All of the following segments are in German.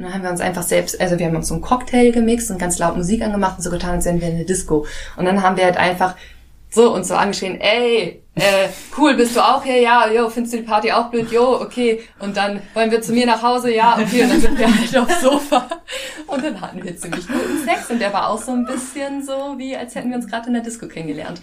Und dann haben wir uns einfach selbst, also wir haben uns so einen Cocktail gemixt und ganz laut Musik angemacht und so getan, als wären wir in eine Disco. Und dann haben wir halt einfach so und so angeschrien, ey, äh, cool, bist du auch hier? Ja, jo, findest du die Party auch blöd? Jo, okay. Und dann wollen wir zu mir nach Hause? Ja, okay. Und dann sind wir halt aufs Sofa. Und dann hatten wir ziemlich guten Sex. Und der war auch so ein bisschen so, wie als hätten wir uns gerade in der Disco kennengelernt.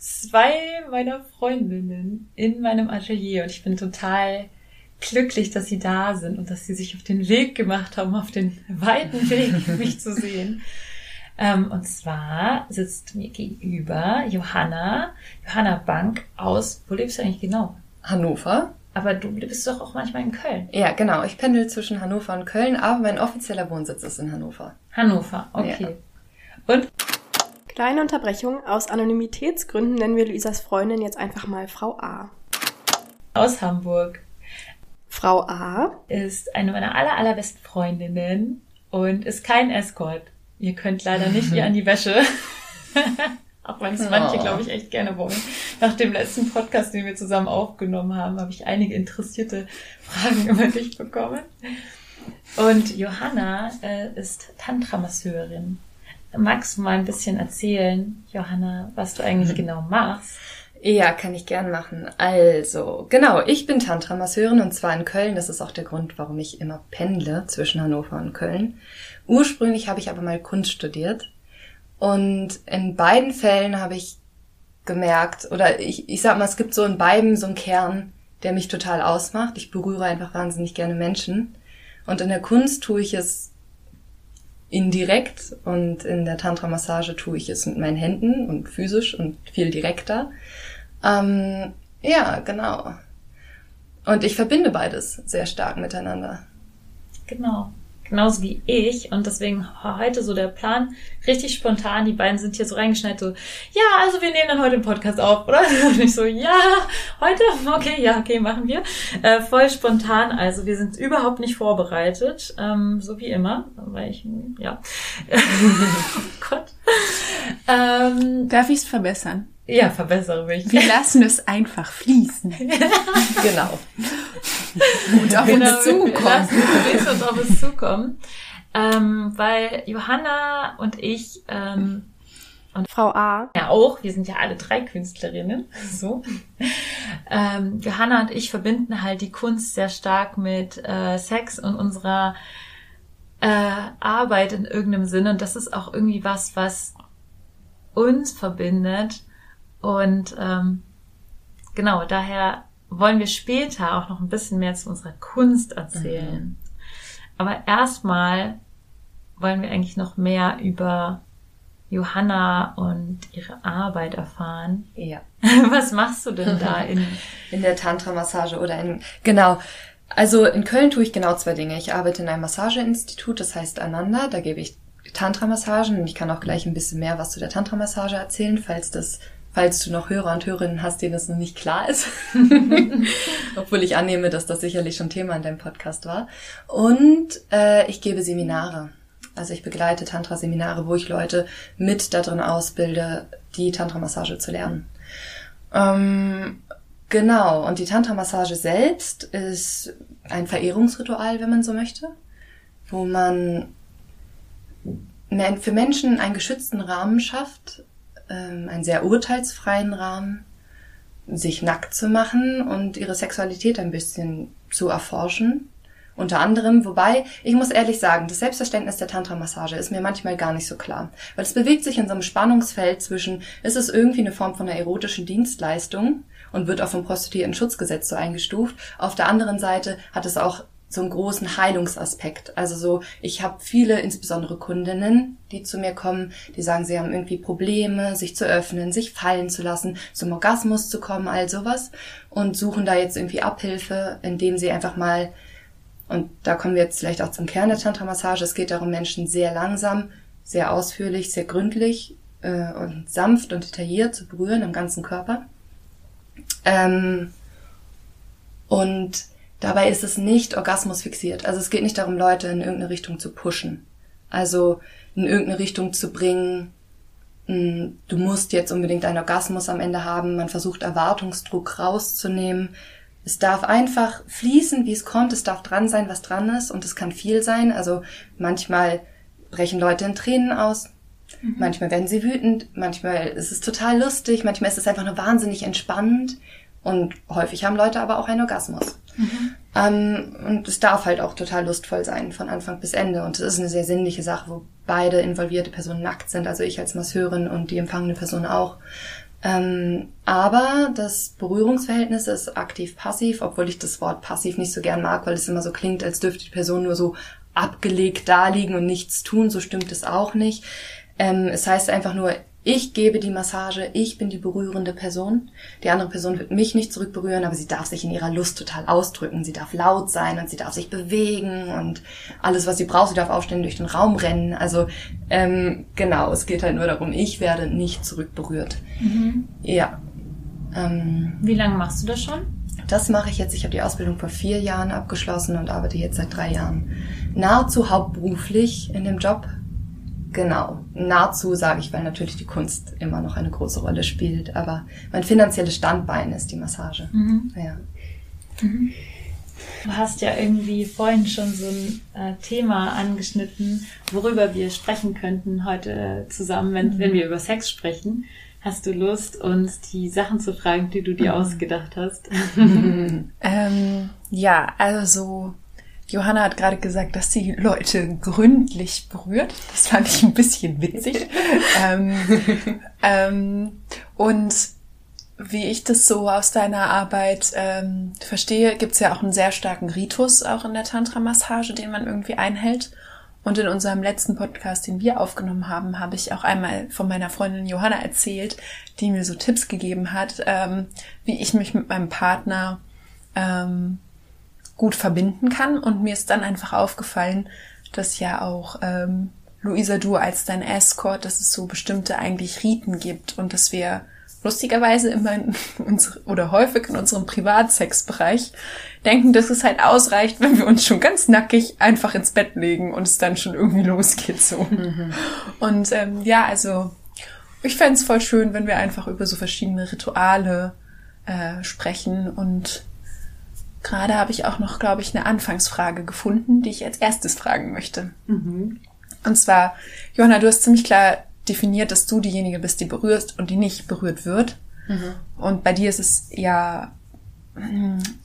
zwei meiner Freundinnen in meinem Atelier und ich bin total glücklich, dass sie da sind und dass sie sich auf den Weg gemacht haben, auf den weiten Weg, mich zu sehen. Ähm, und zwar sitzt mir gegenüber Johanna, Johanna Bank aus, wo lebst du eigentlich genau? Hannover. Aber du bist doch auch manchmal in Köln. Ja, genau. Ich pendel zwischen Hannover und Köln, aber mein offizieller Wohnsitz ist in Hannover. Hannover, okay. Ja. Und? Kleine Unterbrechung. Aus Anonymitätsgründen nennen wir Luisas Freundin jetzt einfach mal Frau A. Aus Hamburg. Frau A ist eine meiner aller, allerbesten Freundinnen und ist kein Escort. Ihr könnt leider nicht ihr an die Wäsche. Auch wenn es manche, oh. glaube ich, echt gerne wollen. Nach dem letzten Podcast, den wir zusammen aufgenommen haben, habe ich einige interessierte Fragen über dich bekommen. Und Johanna äh, ist Tantra-Masseurin. Magst du mal ein bisschen erzählen, Johanna, was du eigentlich genau machst? Ja, kann ich gern machen. Also, genau, ich bin Tantra-Masseurin und zwar in Köln. Das ist auch der Grund, warum ich immer pendle zwischen Hannover und Köln. Ursprünglich habe ich aber mal Kunst studiert und in beiden Fällen habe ich gemerkt, oder ich, ich sag mal, es gibt so in beiden so einen Kern, der mich total ausmacht. Ich berühre einfach wahnsinnig gerne Menschen. Und in der Kunst tue ich es indirekt und in der Tantra-Massage tue ich es mit meinen Händen und physisch und viel direkter. Ähm, ja, genau. Und ich verbinde beides sehr stark miteinander. Genau genauso wie ich. Und deswegen heute so der Plan, richtig spontan. Die beiden sind hier so reingeschneit, so, ja, also wir nehmen dann heute den Podcast auf, oder? Und ich so, ja, heute? Okay, ja, okay, machen wir. Äh, voll spontan. Also wir sind überhaupt nicht vorbereitet, ähm, so wie immer. Weil ich, ja. oh Gott. Ähm, Darf ich es verbessern? Ja, verbessere mich. Wir lassen es einfach fließen. genau. Und auf genau, uns zukommen. Lassen uns auf uns zukommen. Ähm, weil Johanna und ich ähm, und Frau A. Ja, auch. Wir sind ja alle drei Künstlerinnen. So. Ähm, Johanna und ich verbinden halt die Kunst sehr stark mit äh, Sex und unserer äh, Arbeit in irgendeinem Sinne. Und das ist auch irgendwie was, was uns verbindet und ähm, genau, daher wollen wir später auch noch ein bisschen mehr zu unserer Kunst erzählen. Mhm. Aber erstmal wollen wir eigentlich noch mehr über Johanna und ihre Arbeit erfahren. Ja. Was machst du denn da in, in der Tantra-Massage oder in, genau. Also in Köln tue ich genau zwei Dinge. Ich arbeite in einem Massageinstitut, das heißt Ananda. Da gebe ich Tantra-Massagen und ich kann auch gleich ein bisschen mehr was zu der Tantra-Massage erzählen, falls das falls du noch Hörer und Hörerinnen hast, denen das noch nicht klar ist. Obwohl ich annehme, dass das sicherlich schon Thema in deinem Podcast war. Und äh, ich gebe Seminare. Also ich begleite Tantra-Seminare, wo ich Leute mit darin ausbilde, die Tantra-Massage zu lernen. Ähm, genau, und die Tantra-Massage selbst ist ein Verehrungsritual, wenn man so möchte, wo man für Menschen einen geschützten Rahmen schafft, ähm, einen sehr urteilsfreien Rahmen, sich nackt zu machen und ihre Sexualität ein bisschen zu erforschen. Unter anderem, wobei, ich muss ehrlich sagen, das Selbstverständnis der Tantra-Massage ist mir manchmal gar nicht so klar. Weil es bewegt sich in so einem Spannungsfeld zwischen, ist es irgendwie eine Form von einer erotischen Dienstleistung und wird auch vom Prostituierten-Schutzgesetz so eingestuft. Auf der anderen Seite hat es auch so einen großen Heilungsaspekt. Also so, ich habe viele, insbesondere Kundinnen, die zu mir kommen, die sagen, sie haben irgendwie Probleme, sich zu öffnen, sich fallen zu lassen, zum Orgasmus zu kommen, all sowas und suchen da jetzt irgendwie Abhilfe, indem sie einfach mal und da kommen wir jetzt vielleicht auch zum Kern der Tantra-Massage. Es geht darum, Menschen sehr langsam, sehr ausführlich, sehr gründlich äh, und sanft und detailliert zu berühren am ganzen Körper. Ähm, und dabei ist es nicht Orgasmus fixiert. Also es geht nicht darum, Leute in irgendeine Richtung zu pushen. Also in irgendeine Richtung zu bringen, mh, du musst jetzt unbedingt einen Orgasmus am Ende haben. Man versucht Erwartungsdruck rauszunehmen. Es darf einfach fließen, wie es kommt. Es darf dran sein, was dran ist. Und es kann viel sein. Also manchmal brechen Leute in Tränen aus. Mhm. Manchmal werden sie wütend. Manchmal ist es total lustig. Manchmal ist es einfach nur wahnsinnig entspannend. Und häufig haben Leute aber auch einen Orgasmus. Mhm. Ähm, und es darf halt auch total lustvoll sein, von Anfang bis Ende. Und es ist eine sehr sinnliche Sache, wo beide involvierte Personen nackt sind. Also ich als Masseurin und die empfangene Person auch. Ähm, aber das Berührungsverhältnis ist aktiv-passiv, obwohl ich das Wort passiv nicht so gern mag, weil es immer so klingt, als dürfte die Person nur so abgelegt da liegen und nichts tun. So stimmt es auch nicht. Ähm, es heißt einfach nur, ich gebe die Massage, ich bin die berührende Person. Die andere Person wird mich nicht zurückberühren, aber sie darf sich in ihrer Lust total ausdrücken. Sie darf laut sein und sie darf sich bewegen und alles, was sie braucht, sie darf aufstehen, durch den Raum rennen. Also ähm, genau, es geht halt nur darum, ich werde nicht zurückberührt. Mhm. Ja. Ähm, Wie lange machst du das schon? Das mache ich jetzt. Ich habe die Ausbildung vor vier Jahren abgeschlossen und arbeite jetzt seit drei Jahren nahezu hauptberuflich in dem Job Genau, nahezu sage ich, weil natürlich die Kunst immer noch eine große Rolle spielt, aber mein finanzielles Standbein ist die Massage. Mhm. Ja. Mhm. Du hast ja irgendwie vorhin schon so ein äh, Thema angeschnitten, worüber wir sprechen könnten heute zusammen, wenn, mhm. wenn wir über Sex sprechen. Hast du Lust, uns die Sachen zu fragen, die du dir mhm. ausgedacht hast? ähm, ja, also Johanna hat gerade gesagt, dass sie Leute gründlich berührt. Das fand ich ein bisschen witzig. ähm, ähm, und wie ich das so aus deiner Arbeit ähm, verstehe, gibt es ja auch einen sehr starken Ritus auch in der Tantra-Massage, den man irgendwie einhält. Und in unserem letzten Podcast, den wir aufgenommen haben, habe ich auch einmal von meiner Freundin Johanna erzählt, die mir so Tipps gegeben hat, ähm, wie ich mich mit meinem Partner ähm, gut verbinden kann. Und mir ist dann einfach aufgefallen, dass ja auch ähm, Luisa du als dein Escort, dass es so bestimmte eigentlich Riten gibt und dass wir lustigerweise immer in uns, oder häufig in unserem Privatsexbereich denken, dass es halt ausreicht, wenn wir uns schon ganz nackig einfach ins Bett legen und es dann schon irgendwie losgeht so. Mhm. Und ähm, ja, also ich fände es voll schön, wenn wir einfach über so verschiedene Rituale äh, sprechen und Gerade habe ich auch noch, glaube ich, eine Anfangsfrage gefunden, die ich als erstes fragen möchte. Mhm. Und zwar, Johanna, du hast ziemlich klar definiert, dass du diejenige bist, die berührst und die nicht berührt wird. Mhm. Und bei dir ist es ja,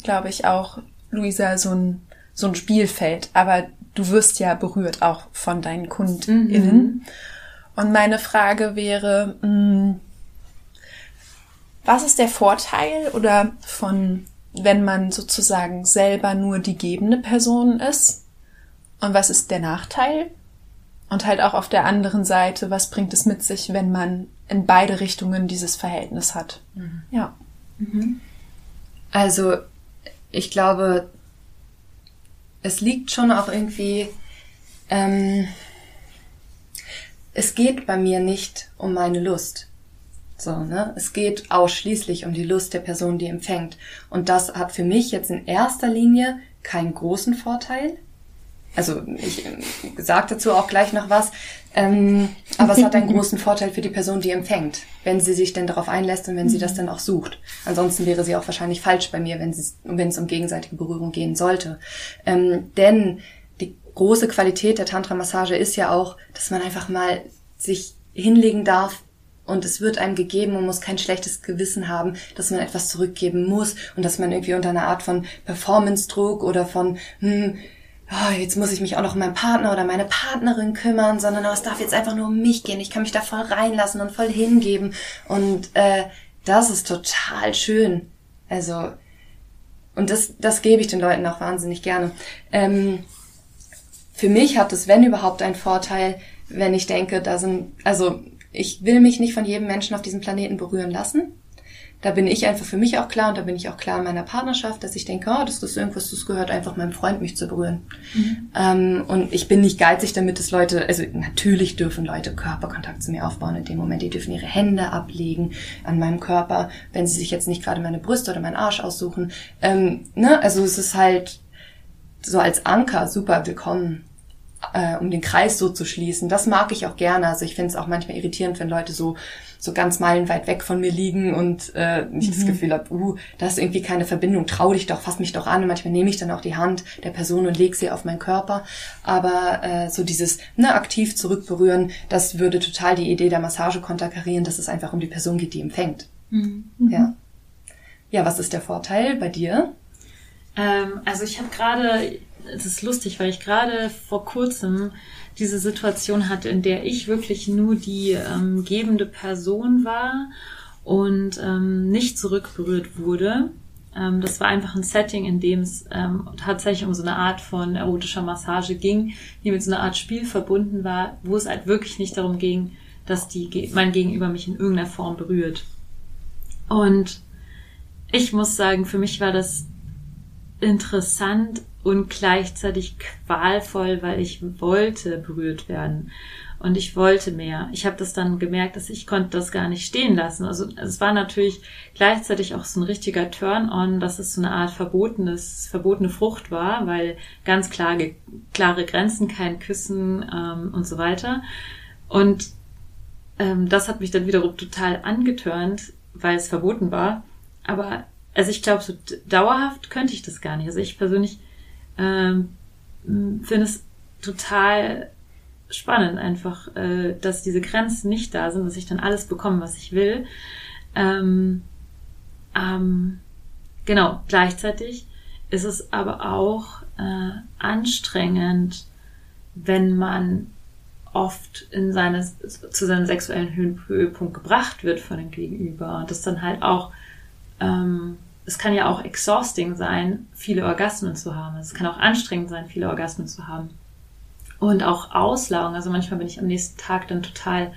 glaube ich, auch, Luisa, so ein, so ein Spielfeld. Aber du wirst ja berührt auch von deinen KundInnen. Mhm. Und meine Frage wäre, mh, was ist der Vorteil oder von wenn man sozusagen selber nur die gebende Person ist? Und was ist der Nachteil? Und halt auch auf der anderen Seite, was bringt es mit sich, wenn man in beide Richtungen dieses Verhältnis hat? Mhm. Ja. Mhm. Also, ich glaube, es liegt schon auch irgendwie, ähm, es geht bei mir nicht um meine Lust. So, ne? Es geht ausschließlich um die Lust der Person, die empfängt. Und das hat für mich jetzt in erster Linie keinen großen Vorteil. Also ich äh, sage dazu auch gleich noch was. Ähm, aber es hat einen großen Vorteil für die Person, die empfängt, wenn sie sich denn darauf einlässt und wenn sie das dann auch sucht. Ansonsten wäre sie auch wahrscheinlich falsch bei mir, wenn es, wenn es um gegenseitige Berührung gehen sollte. Ähm, denn die große Qualität der Tantra-Massage ist ja auch, dass man einfach mal sich hinlegen darf und es wird einem gegeben, man muss kein schlechtes Gewissen haben, dass man etwas zurückgeben muss und dass man irgendwie unter einer Art von Performance-Druck oder von, hm, oh, jetzt muss ich mich auch noch um meinen Partner oder meine Partnerin kümmern, sondern oh, es darf jetzt einfach nur um mich gehen. Ich kann mich da voll reinlassen und voll hingeben. Und äh, das ist total schön. Also, und das, das gebe ich den Leuten auch wahnsinnig gerne. Ähm, für mich hat es, wenn überhaupt, einen Vorteil, wenn ich denke, da sind, also ich will mich nicht von jedem Menschen auf diesem Planeten berühren lassen. Da bin ich einfach für mich auch klar und da bin ich auch klar in meiner Partnerschaft, dass ich denke, oh, das ist irgendwas, das gehört einfach meinem Freund, mich zu berühren. Mhm. Ähm, und ich bin nicht geizig damit, dass Leute, also natürlich dürfen Leute Körperkontakt zu mir aufbauen in dem Moment, die dürfen ihre Hände ablegen an meinem Körper, wenn sie sich jetzt nicht gerade meine Brüste oder meinen Arsch aussuchen. Ähm, ne? Also es ist halt so als Anker super willkommen äh, um den Kreis so zu schließen. Das mag ich auch gerne. Also ich finde es auch manchmal irritierend, wenn Leute so so ganz meilenweit weg von mir liegen und äh, ich mhm. das Gefühl habe, uh, da ist irgendwie keine Verbindung, trau dich doch, fass mich doch an. Und manchmal nehme ich dann auch die Hand der Person und lege sie auf meinen Körper. Aber äh, so dieses ne, aktiv zurückberühren, das würde total die Idee der Massage konterkarieren, dass es einfach um die Person geht, die empfängt. Mhm. Ja. Ja, was ist der Vorteil bei dir? Ähm, also ich habe gerade es ist lustig, weil ich gerade vor kurzem diese Situation hatte, in der ich wirklich nur die ähm, gebende Person war und ähm, nicht zurückberührt wurde. Ähm, das war einfach ein Setting, in dem es ähm, tatsächlich um so eine Art von erotischer Massage ging, die mit so einer Art Spiel verbunden war, wo es halt wirklich nicht darum ging, dass die, mein Gegenüber mich in irgendeiner Form berührt. Und ich muss sagen, für mich war das interessant und gleichzeitig qualvoll, weil ich wollte berührt werden und ich wollte mehr. Ich habe das dann gemerkt, dass ich konnte das gar nicht stehen lassen. Also es war natürlich gleichzeitig auch so ein richtiger Turn-on, dass es so eine Art verbotenes, verbotene Frucht war, weil ganz klar, klare Grenzen, kein Küssen ähm, und so weiter. Und ähm, das hat mich dann wiederum total angetörnt, weil es verboten war. Aber also ich glaube, so dauerhaft könnte ich das gar nicht. Also ich persönlich ähm, finde es total spannend einfach, äh, dass diese Grenzen nicht da sind, dass ich dann alles bekomme, was ich will. Ähm, ähm, genau, gleichzeitig ist es aber auch äh, anstrengend, wenn man oft in seine, zu seinem sexuellen Höhepunkt gebracht wird von dem Gegenüber und das dann halt auch ähm, es kann ja auch exhausting sein, viele Orgasmen zu haben. Es kann auch anstrengend sein, viele Orgasmen zu haben. Und auch Auslaugen. Also manchmal bin ich am nächsten Tag dann total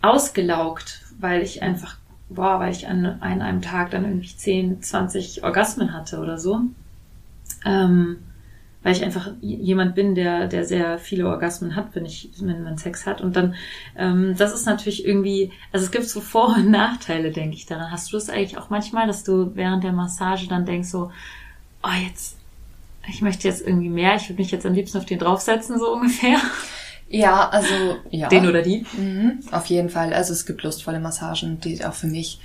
ausgelaugt, weil ich einfach, boah, weil ich an, an einem Tag dann irgendwie 10, 20 Orgasmen hatte oder so. Ähm, weil ich einfach jemand bin, der, der sehr viele Orgasmen hat, wenn ich, wenn man Sex hat. Und dann, ähm, das ist natürlich irgendwie, also es gibt so Vor- und Nachteile, denke ich daran. Hast du das eigentlich auch manchmal, dass du während der Massage dann denkst so, oh jetzt, ich möchte jetzt irgendwie mehr, ich würde mich jetzt am liebsten auf den draufsetzen, so ungefähr? Ja, also ja. Den oder die? Mhm, auf jeden Fall. Also es gibt lustvolle Massagen, die auch für mich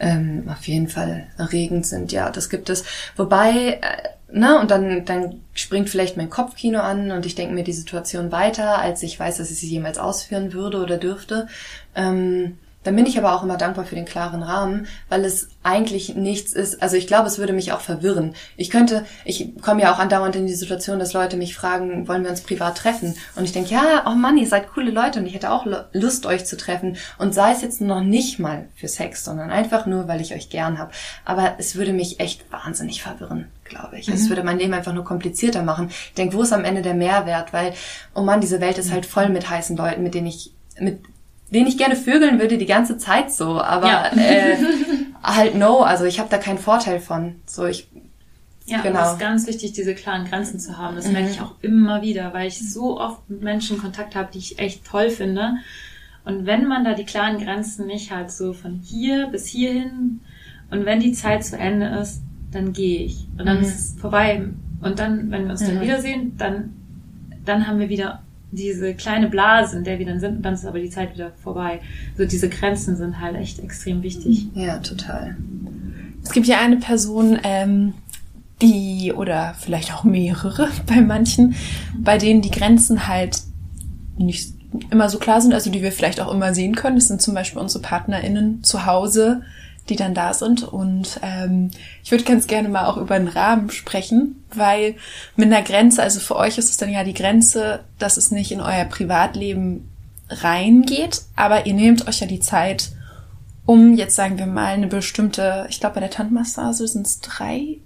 ähm, auf jeden Fall erregend sind. Ja, das gibt es. Wobei, äh, na, und dann, dann springt vielleicht mein Kopfkino an und ich denke mir die Situation weiter, als ich weiß, dass ich sie jemals ausführen würde oder dürfte. Ähm, dann bin ich aber auch immer dankbar für den klaren Rahmen, weil es eigentlich nichts ist. Also ich glaube, es würde mich auch verwirren. Ich könnte, ich komme ja auch andauernd in die Situation, dass Leute mich fragen, wollen wir uns privat treffen? Und ich denke, ja, oh Mann, ihr seid coole Leute und ich hätte auch Lust, euch zu treffen. Und sei es jetzt noch nicht mal für Sex, sondern einfach nur, weil ich euch gern habe. Aber es würde mich echt wahnsinnig verwirren glaube ich. Mhm. Es würde mein Leben einfach nur komplizierter machen. Ich denke, wo ist am Ende der Mehrwert? Weil, oh Mann, diese Welt ist halt voll mit heißen Leuten, mit denen ich, mit den ich gerne vögeln würde die ganze Zeit so, aber ja. äh, halt no, also ich habe da keinen Vorteil von. So ich ja, genau. es ist ganz wichtig, diese klaren Grenzen zu haben. Das mhm. merke ich auch immer wieder, weil ich so oft mit Menschen Kontakt habe, die ich echt toll finde. Und wenn man da die klaren Grenzen nicht hat, so von hier bis hierhin, und wenn die Zeit zu Ende ist, dann gehe ich. Und dann mhm. ist es vorbei. Und dann, wenn wir uns dann wiedersehen, dann, dann haben wir wieder diese kleine Blase, in der wir dann sind, und dann ist aber die Zeit wieder vorbei. So diese Grenzen sind halt echt extrem wichtig. Ja, total. Es gibt ja eine Person, ähm, die, oder vielleicht auch mehrere bei manchen, bei denen die Grenzen halt nicht immer so klar sind, also die wir vielleicht auch immer sehen können. Das sind zum Beispiel unsere PartnerInnen zu Hause, die dann da sind. Und ähm, ich würde ganz gerne mal auch über den Rahmen sprechen, weil mit einer Grenze, also für euch ist es dann ja die Grenze, dass es nicht in euer Privatleben reingeht, aber ihr nehmt euch ja die Zeit, um jetzt sagen wir mal eine bestimmte, ich glaube bei der Tandmassage sind es drei,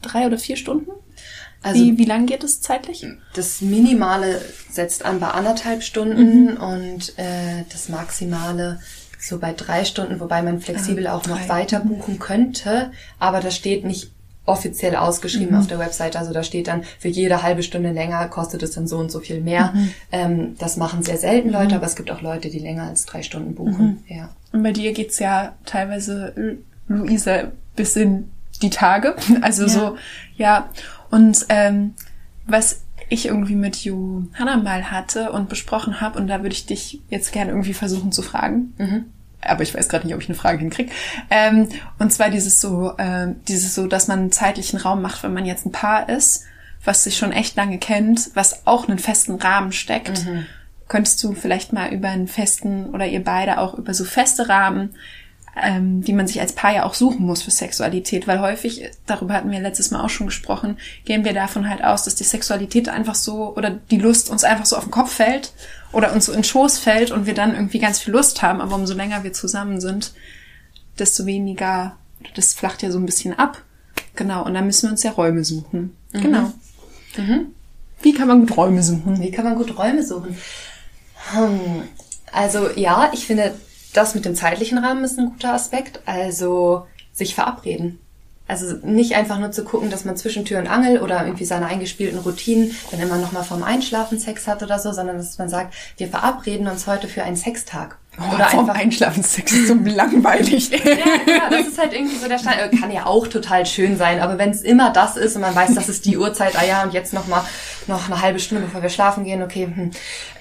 drei oder vier Stunden. Also wie, wie lang geht es zeitlich? das Minimale setzt an bei anderthalb Stunden und äh, das Maximale so bei drei Stunden, wobei man flexibel Ah, auch noch weiter buchen könnte, aber das steht nicht offiziell ausgeschrieben auf der Website. Also da steht dann, für jede halbe Stunde länger kostet es dann so und so viel mehr. Ähm, das machen sehr selten Leute, aber es gibt auch Leute, die länger als drei Stunden buchen. Ja. Und bei dir geht's ja teilweise, Lu- Luisa, bis in die Tage. Also so, ja. Und ähm, was ich irgendwie mit Johanna mal hatte und besprochen habe, und da würde ich dich jetzt gerne irgendwie versuchen zu fragen. Aber ich weiß gerade nicht, ob ich eine Frage hinkriege. Ähm, und zwar dieses so, ähm, dieses so, dass man einen zeitlichen Raum macht, wenn man jetzt ein Paar ist, was sich schon echt lange kennt, was auch einen festen Rahmen steckt. Könntest du vielleicht mal über einen festen oder ihr beide auch über so feste Rahmen, ähm, die man sich als Paar ja auch suchen muss für Sexualität, weil häufig, darüber hatten wir letztes Mal auch schon gesprochen, gehen wir davon halt aus, dass die Sexualität einfach so oder die Lust uns einfach so auf den Kopf fällt oder uns so in den Schoß fällt und wir dann irgendwie ganz viel Lust haben, aber umso länger wir zusammen sind, desto weniger, das flacht ja so ein bisschen ab. Genau, und dann müssen wir uns ja Räume suchen. Genau. Wie kann man gut Räume suchen? Wie kann man gut Räume suchen? Hm, Also ja, ich finde, das mit dem zeitlichen Rahmen ist ein guter Aspekt. Also sich verabreden. Also nicht einfach nur zu gucken, dass man zwischen Tür und Angel oder irgendwie seine eingespielten Routinen dann immer nochmal vorm Einschlafen Sex hat oder so, sondern dass man sagt, wir verabreden uns heute für einen Sextag. Oder vorm Einschlafen Sex ist so langweilig. Ja, ja, das ist halt irgendwie so der Stand. Äh, Kann ja auch total schön sein, aber wenn es immer das ist und man weiß, das ist die Uhrzeit, ah ja, und jetzt noch mal noch eine halbe Stunde, bevor wir schlafen gehen, okay. Hm.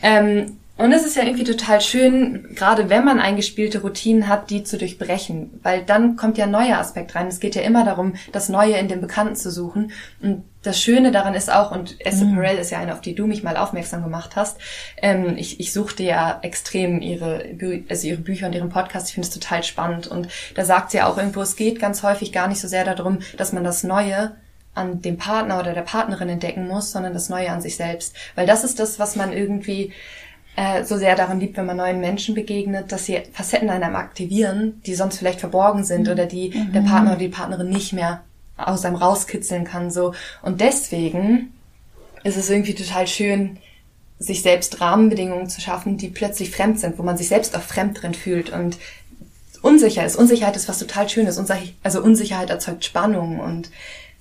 Ähm, und es ist ja irgendwie total schön, gerade wenn man eingespielte Routinen hat, die zu durchbrechen, weil dann kommt ja ein neuer Aspekt rein. Es geht ja immer darum, das Neue in dem Bekannten zu suchen. Und das Schöne daran ist auch, und Esther Perel ist ja eine, auf die du mich mal aufmerksam gemacht hast, ähm, ich, ich suchte ja extrem ihre, Bü also ihre Bücher und ihren Podcast, ich finde es total spannend. Und da sagt sie ja auch irgendwo, es geht ganz häufig gar nicht so sehr darum, dass man das Neue an dem Partner oder der Partnerin entdecken muss, sondern das Neue an sich selbst. Weil das ist das, was man irgendwie äh, so sehr daran liebt, wenn man neuen Menschen begegnet, dass sie Facetten in einem aktivieren, die sonst vielleicht verborgen sind oder die der Partner oder die Partnerin nicht mehr aus einem rauskitzeln kann. So. Und deswegen ist es irgendwie total schön, sich selbst Rahmenbedingungen zu schaffen, die plötzlich fremd sind, wo man sich selbst auch fremd drin fühlt und unsicher ist. Unsicherheit ist was total Schönes. Also Unsicherheit erzeugt Spannung und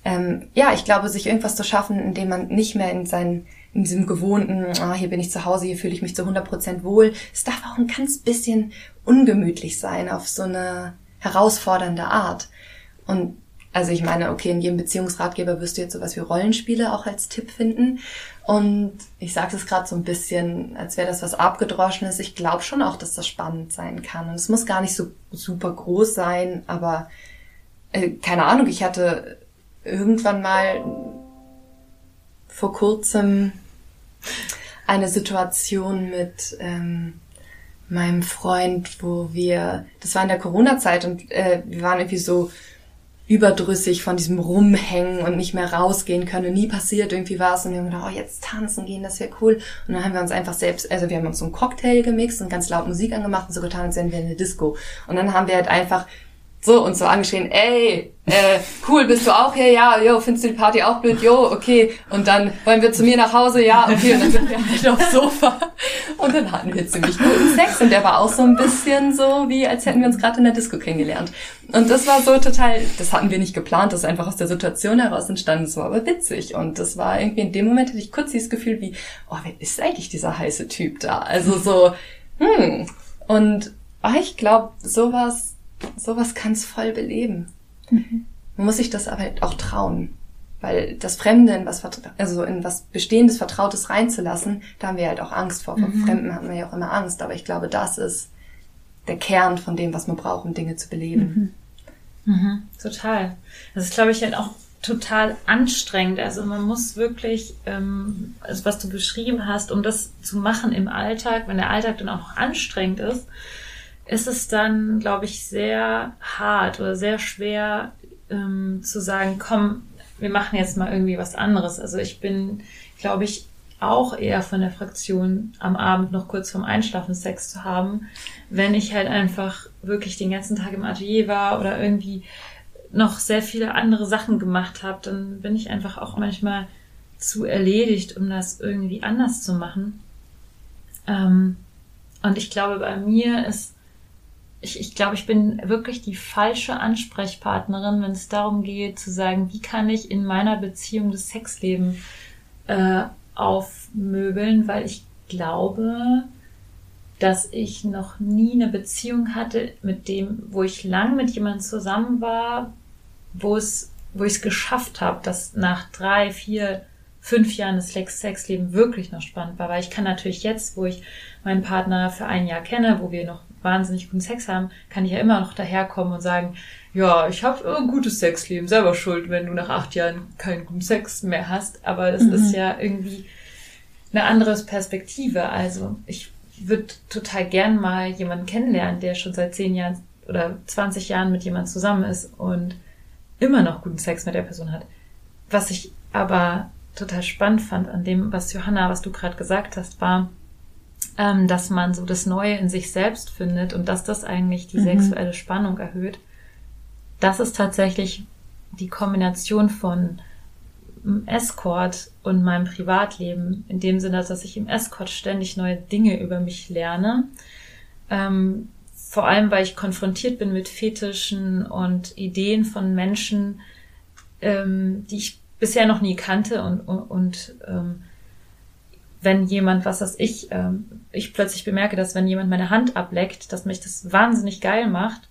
ähm, ja, ich glaube, sich irgendwas zu schaffen, in dem man nicht mehr in seinen in diesem gewohnten, ah, hier bin ich zu Hause, hier fühle ich mich zu 100% wohl. Es darf auch ein ganz bisschen ungemütlich sein auf so eine herausfordernde Art. Und also ich meine, okay, in jedem Beziehungsratgeber wirst du jetzt sowas wie Rollenspiele auch als Tipp finden. Und ich sage es gerade so ein bisschen, als wäre das was abgedroschenes. Ich glaube schon auch, dass das spannend sein kann. Und es muss gar nicht so super groß sein, aber äh, keine Ahnung, ich hatte irgendwann mal vor kurzem eine Situation mit ähm, meinem Freund, wo wir, das war in der Corona-Zeit und äh, wir waren irgendwie so überdrüssig von diesem Rumhängen und nicht mehr rausgehen können. Nie passiert irgendwie was und wir haben gedacht, oh, jetzt tanzen gehen, das wäre cool. Und dann haben wir uns einfach selbst, also wir haben uns so einen Cocktail gemixt und ganz laut Musik angemacht und so getan, als wären wir in eine Disco. Und dann haben wir halt einfach so und so angeschrien, ey, äh, cool, bist du auch hier? Ja, jo, findest du die Party auch blöd? Jo, okay. Und dann wollen wir zu mir nach Hause? Ja, okay. Und dann sind wir halt aufs Sofa. Und dann hatten wir ziemlich guten Sex. Und der war auch so ein bisschen so, wie als hätten wir uns gerade in der Disco kennengelernt. Und das war so total, das hatten wir nicht geplant, das ist einfach aus der Situation heraus entstanden. Das war aber witzig. Und das war irgendwie in dem Moment hatte ich kurz dieses Gefühl wie, oh, wer ist eigentlich dieser heiße Typ da? Also so, hm. Und oh, ich glaube, sowas, sowas kann es voll beleben. Man muss sich das aber halt auch trauen. Weil das Fremde in was, also in was Bestehendes, Vertrautes reinzulassen, da haben wir halt auch Angst vor. Vor Fremden haben wir ja auch immer Angst. Aber ich glaube, das ist der Kern von dem, was man braucht, um Dinge zu beleben. Total. Das ist, glaube ich, halt auch total anstrengend. Also man muss wirklich, ähm, also was du beschrieben hast, um das zu machen im Alltag, wenn der Alltag dann auch noch anstrengend ist, ist es dann, glaube ich, sehr hart oder sehr schwer ähm, zu sagen, komm, wir machen jetzt mal irgendwie was anderes. Also ich bin, glaube ich, auch eher von der Fraktion, am Abend noch kurz vorm Einschlafen Sex zu haben, wenn ich halt einfach wirklich den ganzen Tag im Atelier war oder irgendwie noch sehr viele andere Sachen gemacht habe, dann bin ich einfach auch manchmal zu erledigt, um das irgendwie anders zu machen. Ähm, und ich glaube, bei mir ist, ich, ich glaube, ich bin wirklich die falsche Ansprechpartnerin, wenn es darum geht, zu sagen, wie kann ich in meiner Beziehung das Sexleben äh, aufmöbeln, weil ich glaube, dass ich noch nie eine Beziehung hatte, mit dem, wo ich lang mit jemandem zusammen war, wo es, wo ich es geschafft habe, dass nach drei, vier, fünf Jahren das Sexleben wirklich noch spannend war. Weil ich kann natürlich jetzt, wo ich meinen Partner für ein Jahr kenne, wo wir noch wahnsinnig guten Sex haben, kann ich ja immer noch daherkommen und sagen, ja, ich habe ein gutes Sexleben, selber schuld, wenn du nach acht Jahren keinen guten Sex mehr hast. Aber das mhm. ist ja irgendwie eine andere Perspektive. Also ich würde total gern mal jemanden kennenlernen, der schon seit zehn Jahren oder 20 Jahren mit jemandem zusammen ist und immer noch guten Sex mit der Person hat. Was ich aber total spannend fand an dem, was Johanna, was du gerade gesagt hast, war, ähm, dass man so das Neue in sich selbst findet und dass das eigentlich die mhm. sexuelle Spannung erhöht das ist tatsächlich die Kombination von Escort und meinem Privatleben, in dem Sinne, dass ich im Escort ständig neue Dinge über mich lerne. Ähm, vor allem, weil ich konfrontiert bin mit Fetischen und Ideen von Menschen, ähm, die ich bisher noch nie kannte und, und, und ähm, wenn jemand, was weiß ich, ähm, ich plötzlich bemerke, dass wenn jemand meine Hand ableckt, dass mich das wahnsinnig geil macht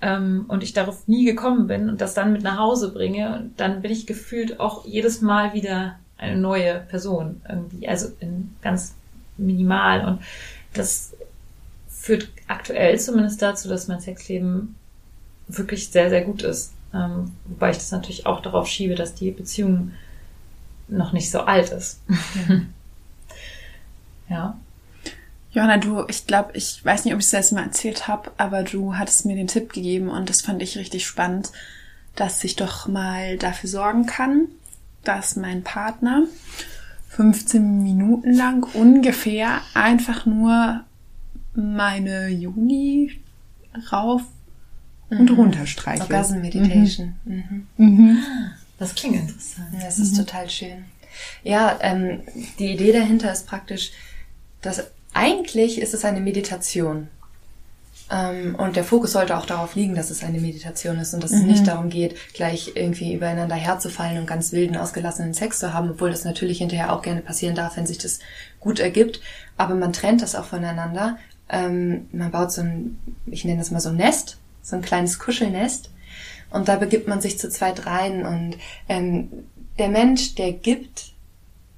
ähm, und ich darauf nie gekommen bin und das dann mit nach Hause bringe, dann bin ich gefühlt auch jedes Mal wieder eine neue Person irgendwie, also in ganz minimal und das führt aktuell zumindest dazu, dass mein Sexleben wirklich sehr, sehr gut ist. Ähm, wobei ich das natürlich auch darauf schiebe, dass die Beziehung noch nicht so alt ist. Ja. Johanna, du, ich glaube, ich weiß nicht, ob ich es letztes Mal erzählt habe, aber du hattest mir den Tipp gegeben und das fand ich richtig spannend, dass ich doch mal dafür sorgen kann, dass mein Partner 15 Minuten lang ungefähr einfach nur meine Juni rauf und mhm. runter streichelt. Orgasm Meditation. Mhm. Mhm. Das klingt interessant. Ja, das ist mhm. total schön. Ja, ähm, die Idee dahinter ist praktisch, dass eigentlich ist es eine Meditation. Ähm, und der Fokus sollte auch darauf liegen, dass es eine Meditation ist und dass mhm. es nicht darum geht, gleich irgendwie übereinander herzufallen und ganz wilden, ausgelassenen Sex zu haben, obwohl das natürlich hinterher auch gerne passieren darf, wenn sich das gut ergibt. Aber man trennt das auch voneinander. Ähm, man baut so ein, ich nenne das mal so ein Nest, so ein kleines Kuschelnest. Und da begibt man sich zu zweit rein und ähm, der Mensch, der gibt,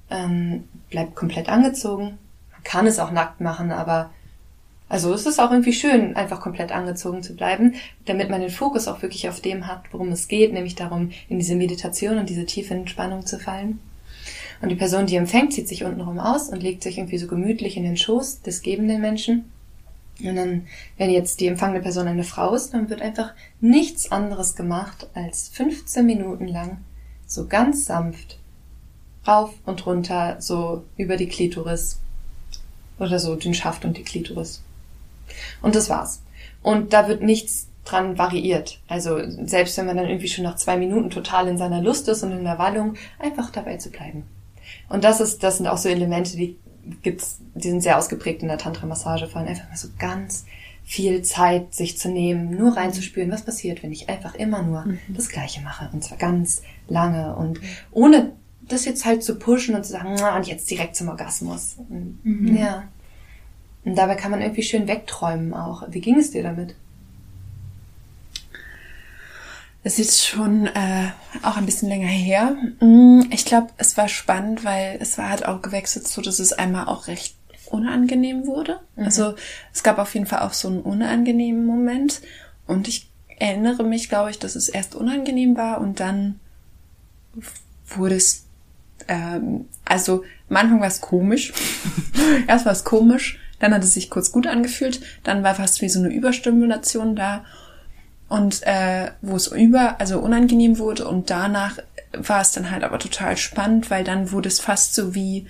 ähm, bleibt komplett angezogen, kann es auch nackt machen, aber also es ist auch irgendwie schön, einfach komplett angezogen zu bleiben, damit man den Fokus auch wirklich auf dem hat, worum es geht, nämlich darum, in diese Meditation und diese tiefe Entspannung zu fallen. Und die Person, die empfängt, zieht sich untenrum aus und legt sich irgendwie so gemütlich in den Schoß des gebenden Menschen. Und dann, wenn jetzt die empfangene Person eine Frau ist, dann wird einfach nichts anderes gemacht, als 15 Minuten lang so ganz sanft rauf und runter, so über die Klitoris oder so den Schaft und die Klitoris. Und das war's. Und da wird nichts dran variiert. Also selbst wenn man dann irgendwie schon nach zwei Minuten total in seiner Lust ist und in der Wallung, einfach dabei zu bleiben. Und das ist, das sind auch so Elemente, die gibt's, die sind sehr ausgeprägt in der Tantra-Massage, vor allem einfach mal so ganz viel Zeit sich zu nehmen, nur reinzuspüren, was passiert, wenn ich einfach immer nur mhm. das Gleiche mache. Und zwar ganz lange und ohne das jetzt halt zu pushen und zu sagen, na, und jetzt direkt zum Orgasmus. Und, mhm. Ja. Und dabei kann man irgendwie schön wegträumen auch. Wie ging es dir damit? Es ist schon äh, auch ein bisschen länger her. Mm, ich glaube, es war spannend, weil es war halt auch gewechselt, so dass es einmal auch recht unangenehm wurde. Mhm. Also es gab auf jeden Fall auch so einen unangenehmen Moment. Und ich erinnere mich, glaube ich, dass es erst unangenehm war und dann wurde es ähm, also am Anfang war es komisch. Erst war es komisch, dann hat es sich kurz gut angefühlt, dann war fast wie so eine Überstimulation da und äh, wo es über, also unangenehm wurde und danach war es dann halt aber total spannend, weil dann wurde es fast so wie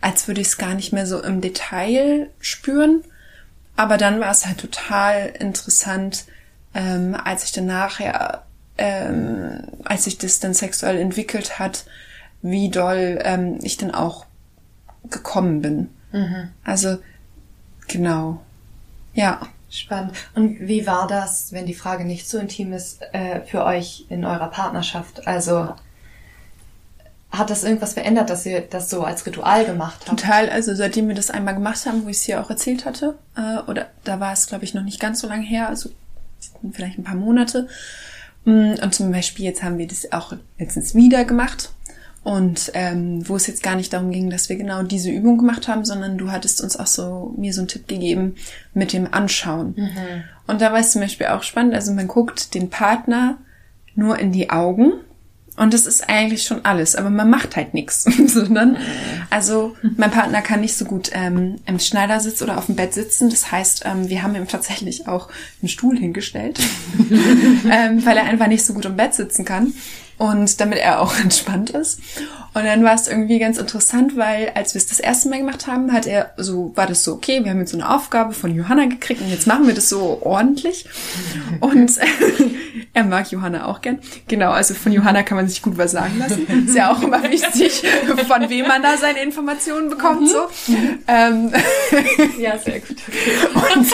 als würde ich es gar nicht mehr so im Detail spüren. Aber dann war es halt total interessant, ähm, als ich dann nachher, ähm, als sich das dann sexuell entwickelt hat, wie doll ähm, ich dann auch gekommen bin. Also genau. Ja. Spannend. Und wie war das, wenn die Frage nicht so intim ist, äh, für euch in eurer Partnerschaft? Also hat das irgendwas verändert, dass ihr das so als Ritual gemacht habt? Total, also seitdem wir das einmal gemacht haben, wo ich es hier auch erzählt hatte, äh, oder da war es, glaube ich, noch nicht ganz so lange her, also vielleicht ein paar Monate. Mm, Und zum Beispiel jetzt haben wir das auch letztens wieder gemacht. Und ähm, wo es jetzt gar nicht darum ging, dass wir genau diese Übung gemacht haben, sondern du hattest uns auch so mir so einen Tipp gegeben mit dem Anschauen. Und da war es zum Beispiel auch spannend. Also man guckt den Partner nur in die Augen und das ist eigentlich schon alles, aber man macht halt nichts, sondern also mein Partner kann nicht so gut ähm, im Schneidersitz oder auf dem Bett sitzen. Das heißt, ähm, wir haben ihm tatsächlich auch einen Stuhl hingestellt, ähm, weil er einfach nicht so gut im Bett sitzen kann und damit er auch entspannt ist. Und dann war es irgendwie ganz interessant, weil als wir es das erste Mal gemacht haben, hat er so war das so okay, wir haben jetzt so eine Aufgabe von Johanna gekriegt und jetzt machen wir das so ordentlich. Und er mag Johanna auch gern. Genau, also von Johanna kann man sich gut was sagen lassen. Ist ja auch immer wichtig, von wem man da seine Informationen bekommt. So. Ähm, Ja, sehr gut. und,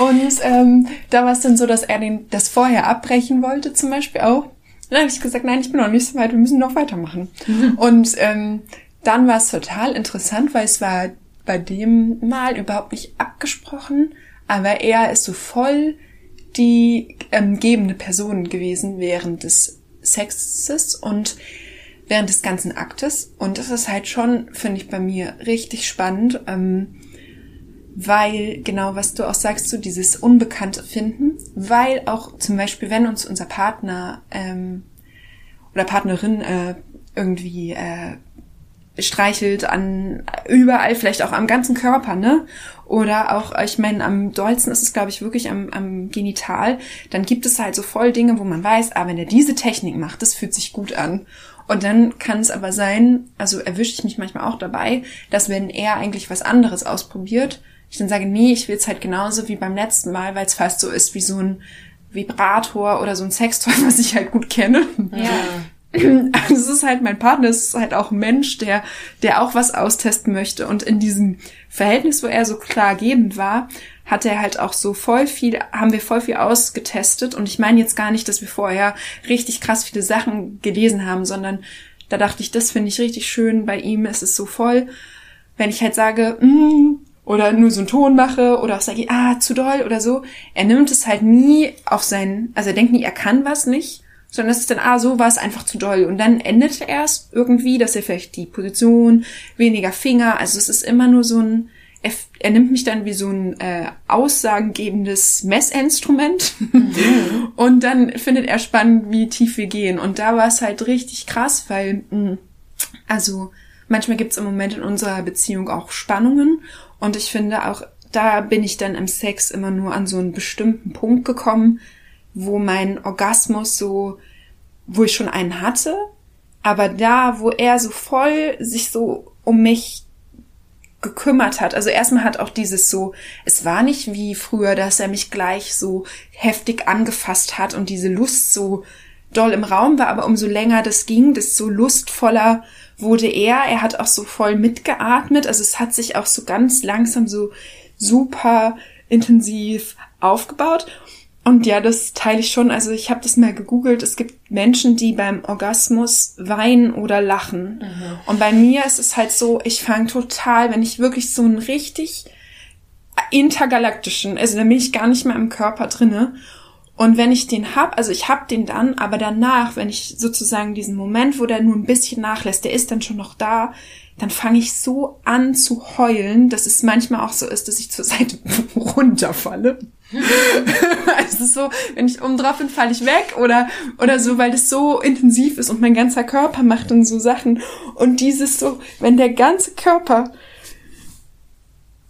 und ähm, da war es dann so, dass er den, das vorher abbrechen wollte, zum Beispiel auch. Dann habe ich gesagt, nein, ich bin noch nicht so weit, wir müssen noch weitermachen. Und ähm, dann war es total interessant, weil es war bei dem Mal überhaupt nicht abgesprochen, aber er ist so voll die ähm, gebende Person gewesen während des Sexes und während des ganzen Aktes. Und das ist halt schon, finde ich, bei mir richtig spannend, ähm, weil genau was du auch sagst, so dieses Unbekannte finden, weil auch zum Beispiel, wenn uns unser Partner ähm, oder Partnerin äh, irgendwie äh, streichelt an überall, vielleicht auch am ganzen Körper, ne? Oder auch, ich meine, am dollsten ist es, glaube ich, wirklich am, am Genital. Dann gibt es halt so voll Dinge, wo man weiß, ah, wenn er diese Technik macht, das fühlt sich gut an. Und dann kann es aber sein, also erwische ich mich manchmal auch dabei, dass wenn er eigentlich was anderes ausprobiert, ich dann sage, nee, ich will es halt genauso wie beim letzten Mal, weil es fast so ist wie so ein Vibrator oder so ein Sextoy, was ich halt gut kenne. Ja. Also es ist halt mein Partner, es ist halt auch ein Mensch, der, der auch was austesten möchte. Und in diesem Verhältnis, wo er so klar gebend war, hat er halt auch so voll viel, haben wir voll viel ausgetestet. Und ich meine jetzt gar nicht, dass wir vorher richtig krass viele Sachen gelesen haben, sondern da dachte ich, das finde ich richtig schön. Bei ihm ist es so voll, wenn ich halt sage, mm, oder nur so einen Ton mache oder auch sage, ah, zu doll oder so. Er nimmt es halt nie auf seinen, also er denkt nie, er kann was nicht, sondern es ist dann, ah, so war es einfach zu doll. Und dann endet er erst irgendwie, dass er vielleicht die Position, weniger Finger, also es ist immer nur so ein, er, er nimmt mich dann wie so ein äh, aussagengebendes Messinstrument und dann findet er spannend, wie tief wir gehen. Und da war es halt richtig krass, weil, mh, also manchmal gibt es im Moment in unserer Beziehung auch Spannungen und ich finde auch, da bin ich dann im Sex immer nur an so einen bestimmten Punkt gekommen, wo mein Orgasmus so, wo ich schon einen hatte, aber da, wo er so voll sich so um mich gekümmert hat. Also erstmal hat auch dieses so, es war nicht wie früher, dass er mich gleich so heftig angefasst hat und diese Lust so doll im Raum war, aber umso länger das ging, desto lustvoller wurde er. Er hat auch so voll mitgeatmet. Also es hat sich auch so ganz langsam so super intensiv aufgebaut. Und ja, das teile ich schon. Also ich habe das mal gegoogelt. Es gibt Menschen, die beim Orgasmus weinen oder lachen. Und bei mir ist es halt so, ich fange total, wenn ich wirklich so einen richtig intergalaktischen, also da bin ich gar nicht mehr im Körper drinne. Und wenn ich den hab, also ich hab den dann, aber danach, wenn ich sozusagen diesen Moment, wo der nur ein bisschen nachlässt, der ist dann schon noch da, dann fange ich so an zu heulen, dass es manchmal auch so ist, dass ich zur Seite runterfalle. also so, wenn ich oben drauf bin, falle ich weg oder, oder so, weil das so intensiv ist und mein ganzer Körper macht dann so Sachen. Und dieses so, wenn der ganze Körper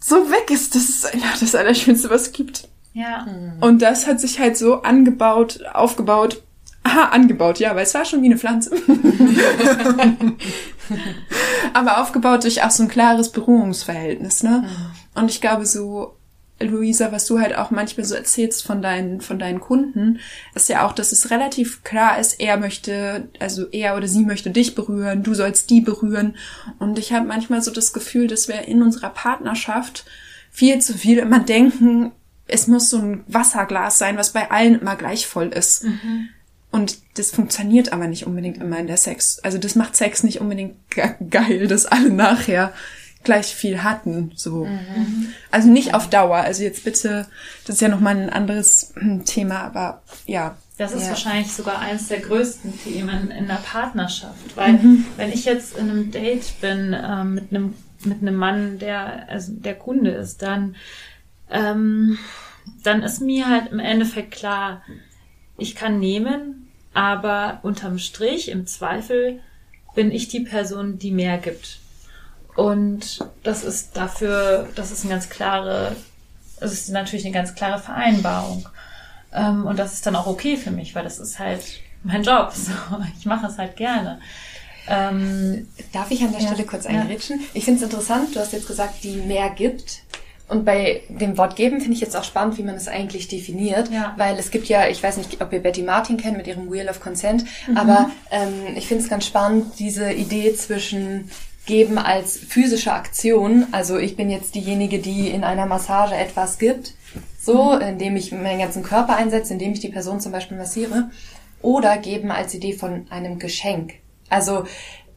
so weg ist, das ist einfach das Allerschönste, was es gibt. Ja. Und das hat sich halt so angebaut, aufgebaut. Aha, angebaut, ja, weil es war schon wie eine Pflanze. Aber aufgebaut durch auch so ein klares Berührungsverhältnis, ne? Und ich glaube, so, Luisa, was du halt auch manchmal so erzählst von deinen, von deinen Kunden, ist ja auch, dass es relativ klar ist, er möchte, also er oder sie möchte dich berühren, du sollst die berühren. Und ich habe manchmal so das Gefühl, dass wir in unserer Partnerschaft viel zu viel immer denken, es muss so ein Wasserglas sein, was bei allen immer gleich voll ist. Und das funktioniert aber nicht unbedingt immer in der Sex. Also das macht Sex nicht unbedingt ge geil, dass alle nachher gleich viel hatten. So. Also nicht auf Dauer. Also jetzt bitte, das ist ja nochmal ein anderes hm, Thema, aber ja. Das ist Ja. wahrscheinlich sogar eines der größten Themen in der Partnerschaft, weil wenn ich jetzt in einem Date bin ähm, mit einem mit einem Mann, der also der Kunde ist, dann ähm, dann ist mir halt im Endeffekt klar, ich kann nehmen, aber unterm Strich im Zweifel bin ich die Person, die mehr gibt. Und das ist dafür, das ist eine ganz klare, das ist natürlich eine ganz klare Vereinbarung. Ähm, und das ist dann auch okay für mich, weil das ist halt mein Job. So. Ich mache es halt gerne. Ähm, Darf ich an der Ja. Stelle kurz Ja. eingrätschen? Ich finde es interessant, du hast jetzt gesagt, die mehr gibt. Und bei dem Wort geben finde ich jetzt auch spannend, wie man es eigentlich definiert. Ja. Weil es gibt ja, ich weiß nicht, ob ihr Betty Martin kennt mit ihrem Wheel of Consent, Mhm. aber ähm, ich finde es ganz spannend, diese Idee zwischen geben als physische Aktion. Also ich bin jetzt diejenige, die in einer Massage etwas gibt, so, Mhm. indem ich meinen ganzen Körper einsetze, indem ich die Person zum Beispiel massiere. Oder geben als Idee von einem Geschenk. Also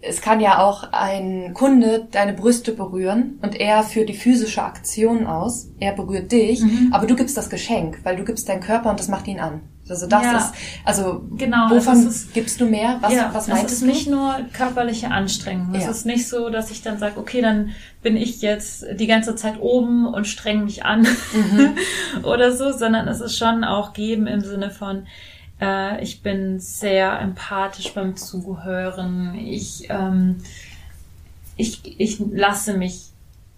es kann ja auch ein Kunde deine Brüste berühren und er führt die physische Aktion aus. Er berührt dich, Mhm. aber du gibst das Geschenk, weil du gibst deinen Körper und das macht ihn an. Also das Ja. ist, also Genau, also wovon es ist- gibst du mehr? Was, ja, was es meintest ist du? nicht nur körperliche Anstrengung. Es Ja. ist nicht so, dass ich dann sage, okay, dann bin ich jetzt die ganze Zeit oben und streng mich an Mhm. oder so, sondern es ist schon auch geben im Sinne von, äh, ich bin sehr empathisch beim Zuhören. Ich, ähm, ich, ich lasse mich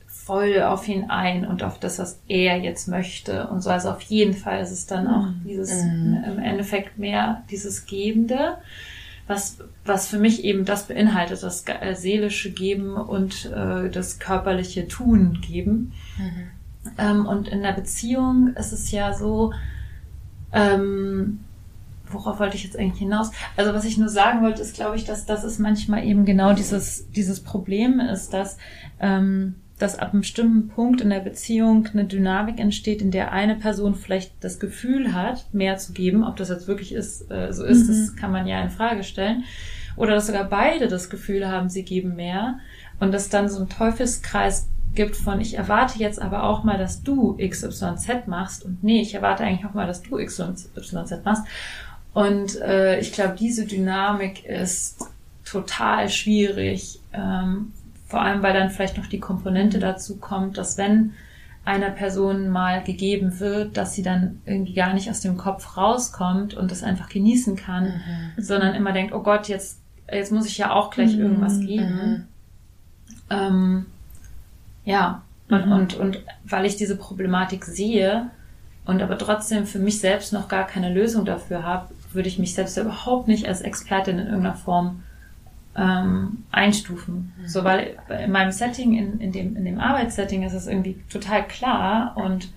voll auf ihn ein und auf das, was er jetzt möchte und so. Also auf jeden Fall ist es dann auch dieses im Endeffekt mehr dieses Gebende, was, was für mich eben das beinhaltet, das äh, seelische Geben und äh, das körperliche Tun geben. Ähm, und in der Beziehung ist es ja so, ähm, worauf wollte ich jetzt eigentlich hinaus? Also was ich nur sagen wollte, ist, glaube ich, dass das ist manchmal eben genau dieses, dieses Problem ist, dass, ähm, dass ab einem bestimmten Punkt in der Beziehung eine Dynamik entsteht, in der eine Person vielleicht das Gefühl hat, mehr zu geben. Ob das jetzt wirklich ist, äh, so ist, das kann man ja in Frage stellen. Oder dass sogar beide das Gefühl haben, sie geben mehr. Und dass dann so ein Teufelskreis gibt von, ich erwarte jetzt aber auch mal, dass du XYZ machst und nee, ich erwarte eigentlich auch mal, dass du XYZ machst. Und äh, ich glaube, diese Dynamik ist total schwierig, ähm, vor allem weil dann vielleicht noch die Komponente dazu kommt, dass wenn einer Person mal gegeben wird, dass sie dann irgendwie gar nicht aus dem Kopf rauskommt und das einfach genießen kann, sondern immer denkt, oh Gott, jetzt, jetzt muss ich ja auch gleich irgendwas geben. Ähm, ja, und, und, und weil ich diese Problematik sehe und aber trotzdem für mich selbst noch gar keine Lösung dafür habe, würde ich mich selbst überhaupt nicht als Expertin in irgendeiner Form ähm, einstufen. So, weil in meinem Setting, in, in, dem, in dem Arbeitssetting ist es irgendwie total klar und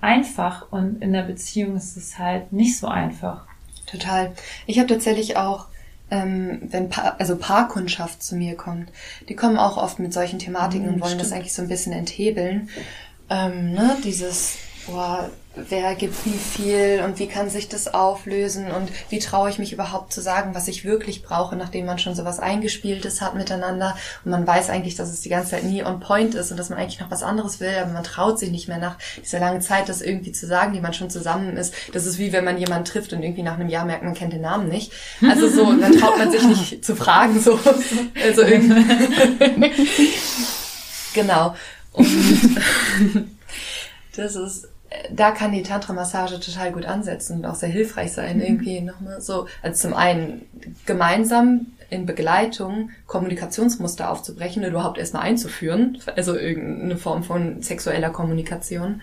einfach und in der Beziehung ist es halt nicht so einfach. Total. Ich habe tatsächlich auch, ähm, wenn pa also Paarkundschaft zu mir kommt, die kommen auch oft mit solchen Thematiken und wollen das eigentlich so ein bisschen enthebeln. Ähm, ne, dieses, boah, wer gibt wie viel und wie kann sich das auflösen und wie traue ich mich überhaupt zu sagen, was ich wirklich brauche, nachdem man schon sowas eingespieltes hat miteinander und man weiß eigentlich, dass es die ganze Zeit nie on point ist und dass man eigentlich noch was anderes will, aber man traut sich nicht mehr nach dieser langen Zeit, das irgendwie zu sagen, die man schon zusammen ist. Das ist wie wenn man jemanden trifft und irgendwie nach einem Jahr merkt, man kennt den Namen nicht. Also so, und dann traut man sich nicht zu fragen, so. Also irgendwie. genau. Und das ist, da kann die Tantra-Massage total gut ansetzen und auch sehr hilfreich sein, irgendwie nochmal so. Also zum einen gemeinsam in Begleitung Kommunikationsmuster aufzubrechen oder überhaupt erstmal einzuführen, also irgendeine Form von sexueller Kommunikation.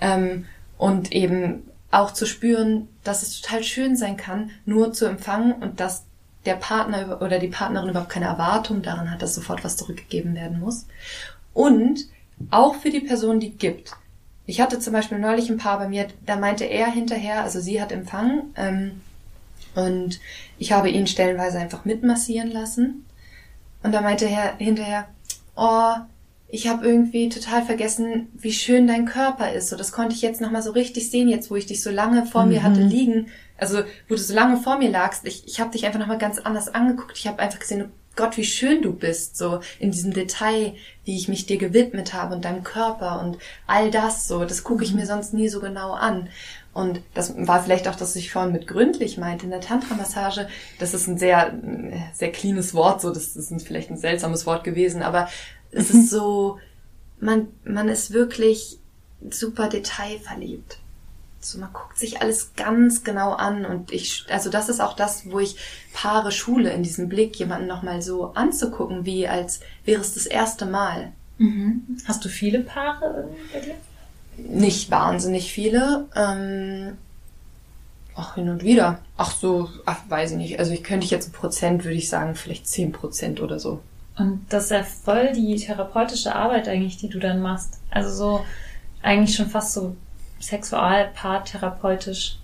Ähm, und eben auch zu spüren, dass es total schön sein kann, nur zu empfangen und dass der Partner oder die Partnerin überhaupt keine Erwartung daran hat, dass sofort was zurückgegeben werden muss. Und auch für die Person, die gibt. Ich hatte zum Beispiel neulich ein Paar bei mir, da meinte er hinterher, also sie hat empfangen, ähm, und ich habe ihn stellenweise einfach mitmassieren lassen. Und da meinte er hinterher, oh, ich habe irgendwie total vergessen, wie schön dein Körper ist. So, das konnte ich jetzt nochmal so richtig sehen, jetzt wo ich dich so lange vor mir hatte liegen. Also, wo du so lange vor mir lagst. Ich, ich habe dich einfach nochmal ganz anders angeguckt. Ich habe einfach gesehen, Gott, wie schön du bist. So in diesem Detail, wie ich mich dir gewidmet habe und deinem Körper und all das. So, das gucke ich mir sonst nie so genau an. Und das war vielleicht auch, dass ich vorhin mit gründlich meinte in der Tantra-Massage. Das ist ein sehr, sehr cleanes Wort, so das ist vielleicht ein seltsames Wort gewesen, aber es ist so, man, man ist wirklich super detailverliebt. So, man guckt sich alles ganz genau an und ich, also das ist auch das, wo ich Paare schule, in diesem Blick jemanden nochmal so anzugucken, wie als wäre es das erste Mal. Hast du viele Paare irgendwie bei dir? Nicht wahnsinnig viele. Ähm, ach, hin und wieder. Ach so, ach, weiß ich nicht. Also ich könnte ich jetzt ein Prozent, würde ich sagen, vielleicht zehn Prozent oder so. Und das ist ja voll die therapeutische Arbeit eigentlich, die du dann machst. Also so eigentlich schon fast so sexualpaartherapeutisch.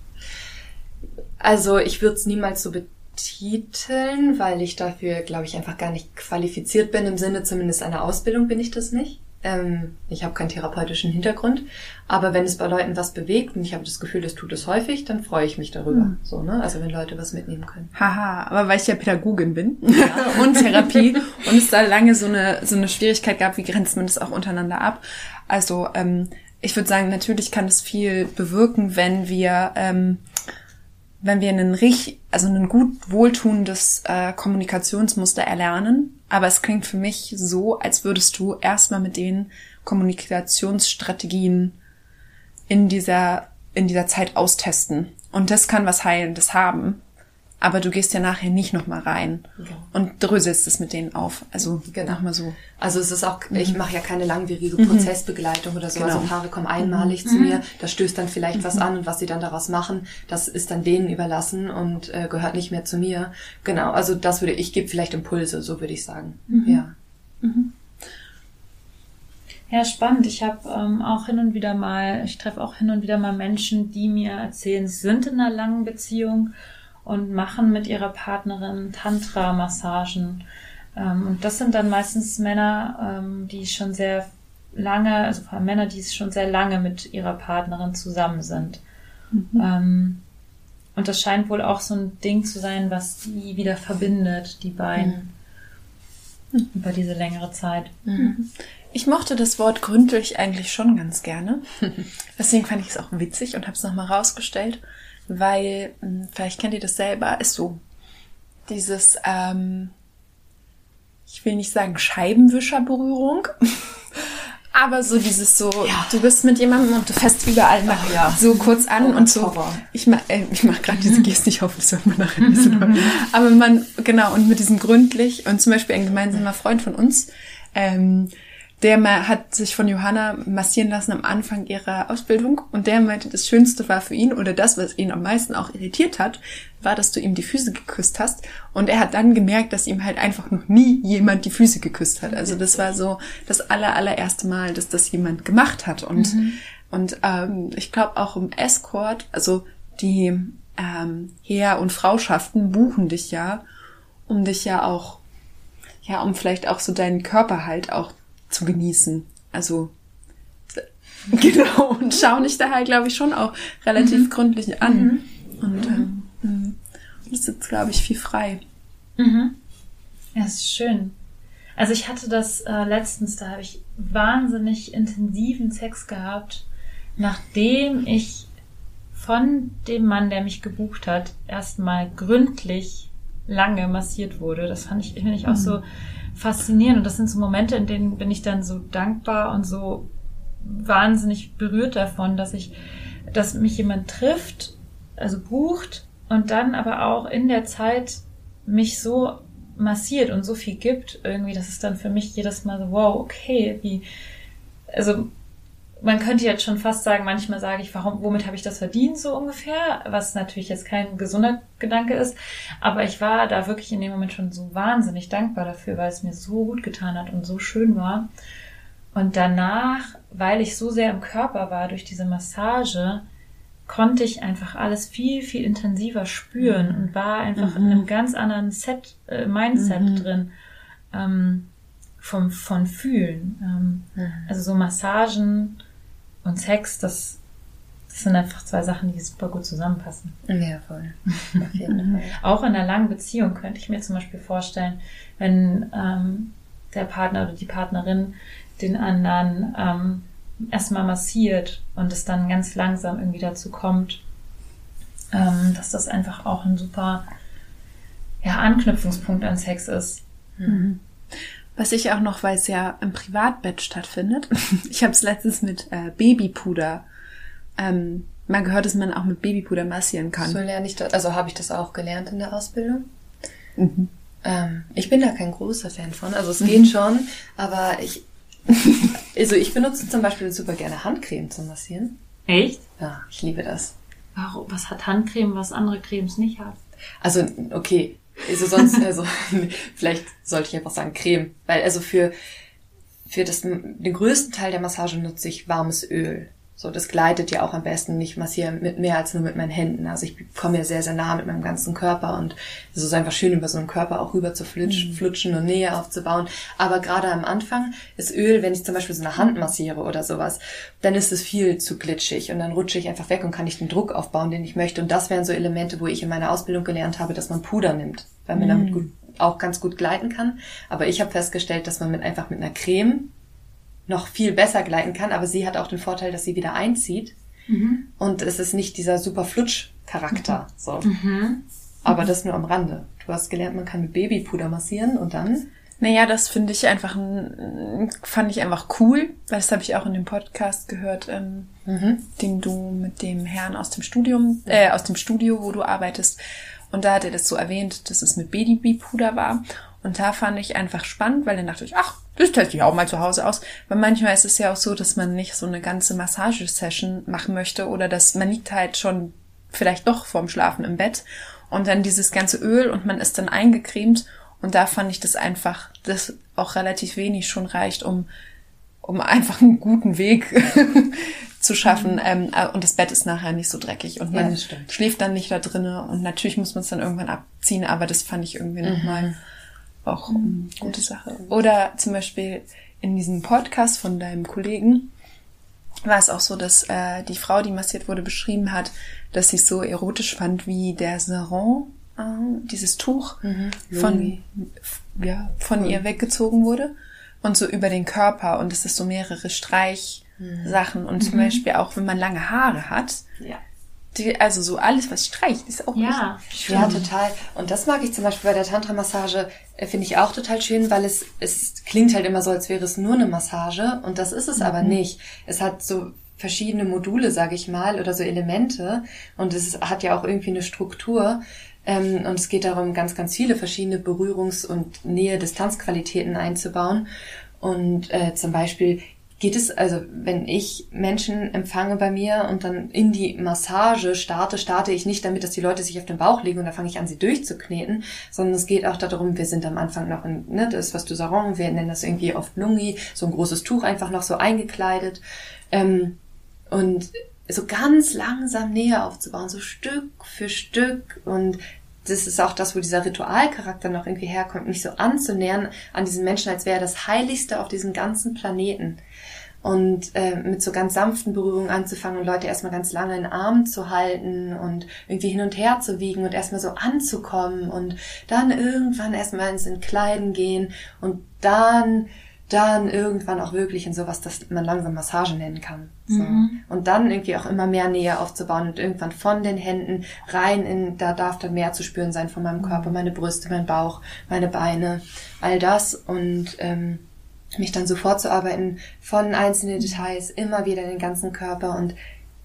Also ich würde es niemals so betiteln, weil ich dafür, glaube ich, einfach gar nicht qualifiziert bin. Im Sinne zumindest einer Ausbildung bin ich das nicht. Ähm, ich habe keinen therapeutischen Hintergrund. Aber wenn es bei Leuten was bewegt und ich habe das Gefühl, das tut es häufig, dann freue ich mich darüber. So, ne? Also wenn Leute was mitnehmen können. Haha, aber weil ich ja Pädagogin bin und Therapie und es da lange so eine, so eine Schwierigkeit gab, wie grenzt man das auch untereinander ab? Also ähm, ich würde sagen, natürlich kann es viel bewirken, wenn wir ähm, wenn wir einen richtig, also ein gut wohltuendes äh, Kommunikationsmuster erlernen. Aber es klingt für mich so, als würdest du erstmal mit den Kommunikationsstrategien in dieser, in dieser Zeit austesten. Und das kann was Heilendes haben. Aber du gehst ja nachher nicht nochmal rein und dröselst es mit denen auf. Also Genau. nochmal so. Also es ist auch, ich mache ja keine langwierige Prozessbegleitung oder so. Genau. Also Paare kommen einmalig zu mir, da stößt dann vielleicht was an und was sie dann daraus machen, das ist dann denen überlassen und äh, gehört nicht mehr zu mir. Genau, also das würde ich gebe vielleicht Impulse, so würde ich sagen. Ja. Ja, spannend. Ich habe ähm, auch hin und wieder mal, ich treffe auch hin und wieder mal Menschen, die mir erzählen, sie sind in einer langen Beziehung und machen mit ihrer Partnerin Tantra-Massagen. Ähm, und das sind dann meistens Männer, ähm, die schon sehr lange, also vor allem Männer, die schon sehr lange mit ihrer Partnerin zusammen sind. Ähm, und das scheint wohl auch so ein Ding zu sein, was die wieder verbindet, die beiden, über diese längere Zeit. Ich mochte das Wort gründlich eigentlich schon ganz gerne. Deswegen fand ich es auch witzig und habe es nochmal rausgestellt, weil, mh, vielleicht kennt ihr das selber, ist so dieses, ähm, ich will nicht sagen Scheibenwischerberührung, aber so dieses so, du bist mit jemandem und du fässt überall mal ja. so kurz an Oh, und so. Horror. Ich mach, äh, ich mach gerade diese Geste nicht auf, das hört man nachher nicht so. Aber man, genau, und mit diesem gründlich und zum Beispiel ein gemeinsamer Freund von uns, ähm, der mal hat sich von Johanna massieren lassen am Anfang ihrer Ausbildung und der meinte, das Schönste war für ihn oder das, was ihn am meisten auch irritiert hat, war, dass du ihm die Füße geküsst hast. Und er hat dann gemerkt, dass ihm halt einfach noch nie jemand die Füße geküsst hat. Also das war so das aller allererste Mal, dass das jemand gemacht hat. Und und ähm, ich glaube auch im Escort, also die ähm, Heer- und Frauschaften buchen dich ja, um dich ja auch ja, um vielleicht auch so deinen Körper halt auch zu genießen. Also genau und schauen dich da halt, glaube ich, schon auch relativ gründlich an. Und ähm, mh. das ist jetzt, glaube ich, viel frei. Mhm. Ja, es ist schön. Also ich hatte das äh, letztens, da habe ich wahnsinnig intensiven Sex gehabt, nachdem ich von dem Mann, der mich gebucht hat, erstmal gründlich lange massiert wurde. Das fand ich, finde ich auch so faszinierend. Und das sind so Momente, in denen bin ich dann so dankbar und so wahnsinnig berührt davon, dass ich, dass mich jemand trifft, also bucht und dann aber auch in der Zeit mich so massiert und so viel gibt, irgendwie, das ist dann für mich jedes Mal so, wow, okay, wie, also man könnte jetzt schon fast sagen, manchmal sage ich, warum, womit habe ich das verdient, so ungefähr, was natürlich jetzt kein gesunder Gedanke ist. Aber ich war da wirklich in dem Moment schon so wahnsinnig dankbar dafür, weil es mir so gut getan hat und so schön war. Und danach, weil ich so sehr im Körper war durch diese Massage, konnte ich einfach alles viel, viel intensiver spüren und war einfach in einem ganz anderen Set, äh, Mindset drin. Ähm, vom, von Fühlen. Ähm, Also so Massagen und Sex, das, das sind einfach zwei Sachen, die super gut zusammenpassen. Ja, voll. Auf jeden Fall. Auch in einer langen Beziehung könnte ich mir zum Beispiel vorstellen, wenn ähm, der Partner oder die Partnerin den anderen ähm, erstmal massiert und es dann ganz langsam irgendwie dazu kommt, ähm, dass das einfach auch ein super ja, Anknüpfungspunkt an Sex ist. Was ich auch noch, weil es ja im Privatbett stattfindet, ich habe es letztens mit äh, Babypuder ähm, mal gehört, dass man auch mit Babypuder massieren kann. So lerne ich das, also habe ich das auch gelernt in der Ausbildung. Ähm, ich bin da kein großer Fan von. Also es geht schon, aber ich, also ich benutze zum Beispiel super gerne Handcreme zum Massieren. Echt? Ja, ich liebe das. Warum? Was hat Handcreme, was andere Cremes nicht hat? Also, okay. Also sonst, also, vielleicht sollte ich einfach sagen Creme. Weil, also für, für das, den größten Teil der Massage nutze ich warmes Öl. So, das gleitet ja auch am besten. Ich massiere mit mehr als nur mit meinen Händen. Also ich komme ja sehr, sehr nah mit meinem ganzen Körper und es ist einfach schön, über so einen Körper auch rüber zu flutschen, flutschen und Nähe aufzubauen. Aber gerade am Anfang ist Öl, wenn ich zum Beispiel so eine Hand massiere oder sowas, dann ist es viel zu glitschig und dann rutsche ich einfach weg und kann nicht den Druck aufbauen, den ich möchte. Und das wären so Elemente, wo ich in meiner Ausbildung gelernt habe, dass man Puder nimmt, weil man damit gut, auch ganz gut gleiten kann. Aber ich habe festgestellt, dass man mit einfach mit einer Creme noch viel besser gleiten kann, aber sie hat auch den Vorteil, dass sie wieder einzieht. Und es ist nicht dieser super Flutsch-Charakter. So. Aber das nur am Rande. Du hast gelernt, man kann mit Babypuder massieren und dann. Naja, das finde ich einfach, ein- fand ich einfach cool, weil das habe ich auch in dem Podcast gehört, ähm, den du mit dem Herrn aus dem Studium, äh, aus dem Studio, wo du arbeitest. Und da hat er das so erwähnt, dass es mit Babypuder war. Und da fand ich einfach spannend, weil dann dachte ich, ach, das teste ich auch mal zu Hause aus. Weil manchmal ist es ja auch so, dass man nicht so eine ganze Massagesession machen möchte oder dass man liegt halt schon vielleicht doch vorm Schlafen im Bett und dann dieses ganze Öl und man ist dann eingecremt und da fand ich das einfach, dass auch relativ wenig schon reicht, um, um einfach einen guten Weg zu schaffen ähm, äh, und das Bett ist nachher nicht so dreckig und Ja, man stimmt. schläft dann nicht da drinnen und natürlich muss man es dann irgendwann abziehen, aber das fand ich irgendwie nochmal auch eine gute Sache. Oder zum Beispiel in diesem Podcast von deinem Kollegen war es auch so, dass äh, die Frau, die massiert wurde, beschrieben hat, dass sie es so erotisch fand, wie der Saron, äh, dieses Tuch von, f- ja, von ihr weggezogen wurde und so über den Körper und es ist so mehrere Streichsachen und zum Beispiel auch, wenn man lange Haare hat, Ja. Die, also so alles, was streicht, ist auch Ja, Ja, total. Und das mag ich zum Beispiel bei der Tantra-Massage, äh, finde ich auch total schön, weil es, es klingt halt immer so, als wäre es nur eine Massage und das ist es aber nicht. Es hat so verschiedene Module, sage ich mal, oder so Elemente und es hat ja auch irgendwie eine Struktur. Ähm, und es geht darum, ganz, ganz viele verschiedene Berührungs- und Nähe-Distanzqualitäten einzubauen. Und äh, zum Beispiel geht es, also wenn ich Menschen empfange bei mir und dann in die Massage starte, starte ich nicht damit, dass die Leute sich auf den Bauch legen und dann fange ich an, sie durchzukneten, sondern es geht auch darum, wir sind am Anfang noch in, ne, das, was du Sarong, wir nennen das irgendwie oft Lungi, so ein großes Tuch einfach noch so eingekleidet. Ähm, und so ganz langsam Nähe aufzubauen, so Stück für Stück und das ist auch das, wo dieser Ritualcharakter noch irgendwie herkommt, mich so anzunähern an diesen Menschen, als wäre er das Heiligste auf diesem ganzen Planeten. Und äh, mit so ganz sanften Berührungen anzufangen und Leute erstmal ganz lange in den Armen zu halten und irgendwie hin und her zu wiegen und erstmal so anzukommen und dann irgendwann erstmal ins Entkleiden gehen und dann dann irgendwann auch wirklich in sowas, das man langsam Massage nennen kann. So. Und dann irgendwie auch immer mehr Nähe aufzubauen und irgendwann von den Händen rein in, da darf dann mehr zu spüren sein von meinem Körper, meine Brüste, mein Bauch, meine Beine, all das und ähm, mich dann so vorzuarbeiten von einzelnen Details immer wieder in den ganzen Körper und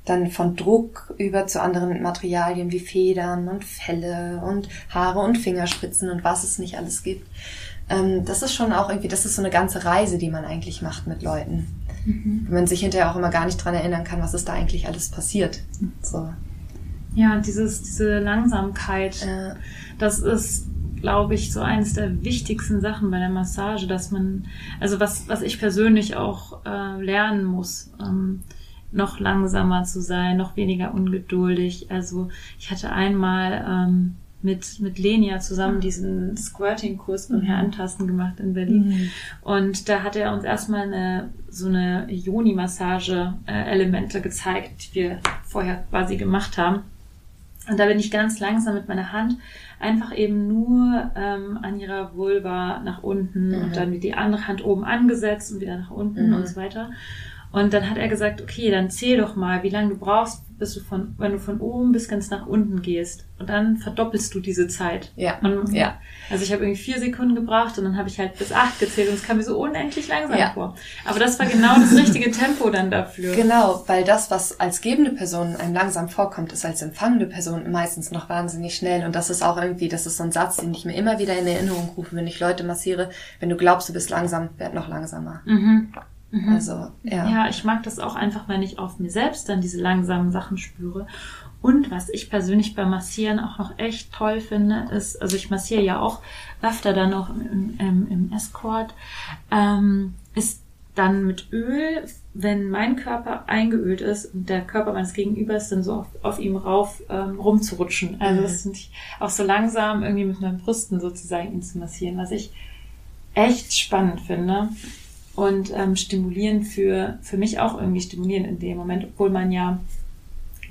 dann von Druck über zu anderen Materialien wie Federn und Felle und Haare und Fingerspitzen und was es nicht alles gibt. Ähm, das ist schon auch irgendwie, das ist so eine ganze Reise, die man eigentlich macht mit Leuten. wenn man sich hinterher auch immer gar nicht dran erinnern kann, was ist da eigentlich alles passiert. So. Ja, dieses, diese Langsamkeit, Äh, das ist, glaube ich, so eines der wichtigsten Sachen bei der Massage, dass man, also was, was ich persönlich auch äh, lernen muss, ähm, noch langsamer zu sein, noch weniger ungeduldig. Also ich hatte einmal ähm, mit, mit Lenia zusammen diesen Squirting-Kurs beim Herr Antasten gemacht in Berlin. Und da hat er uns erstmal eine, so eine Yoni-Massage-Elemente gezeigt, die wir vorher quasi gemacht haben. Und da bin ich ganz langsam mit meiner Hand einfach eben nur ähm, an ihrer Vulva nach unten Mhm. und dann die andere Hand oben angesetzt und wieder nach unten Mhm. und so weiter. Und dann hat er gesagt, okay, dann zähl doch mal, wie lange du brauchst, bis du von, wenn du von oben bis ganz nach unten gehst. Und dann verdoppelst du diese Zeit. Ja, Und, ja. Also ich habe irgendwie vier Sekunden gebraucht und dann habe ich halt bis acht gezählt und es kam mir so unendlich langsam Ja. vor. Aber das war genau das richtige Tempo dann dafür. Genau, weil das, was als gebende Person einem langsam vorkommt, ist als empfangende Person meistens noch wahnsinnig schnell. Und das ist auch irgendwie, das ist so ein Satz, den ich mir immer wieder in Erinnerung rufe, wenn ich Leute massiere. Wenn du glaubst, du bist langsam, werd noch langsamer. Mhm. Mhm. Also, ja. Ja, ich mag das auch einfach, wenn ich auf mir selbst dann diese langsamen Sachen spüre. Und was ich persönlich beim Massieren auch noch echt toll finde, ist, also ich massiere ja auch öfter dann noch im, im, im Escort, ähm, ist dann mit Öl, wenn mein Körper eingeölt ist und der Körper meines Gegenübers dann so auf, auf ihm rauf ähm, rumzurutschen. Also Mhm. das finde ich auch so langsam irgendwie mit meinen Brüsten sozusagen ihn zu massieren, was ich echt spannend finde und ähm, stimulieren für, für mich auch irgendwie stimulieren in dem Moment, obwohl man ja,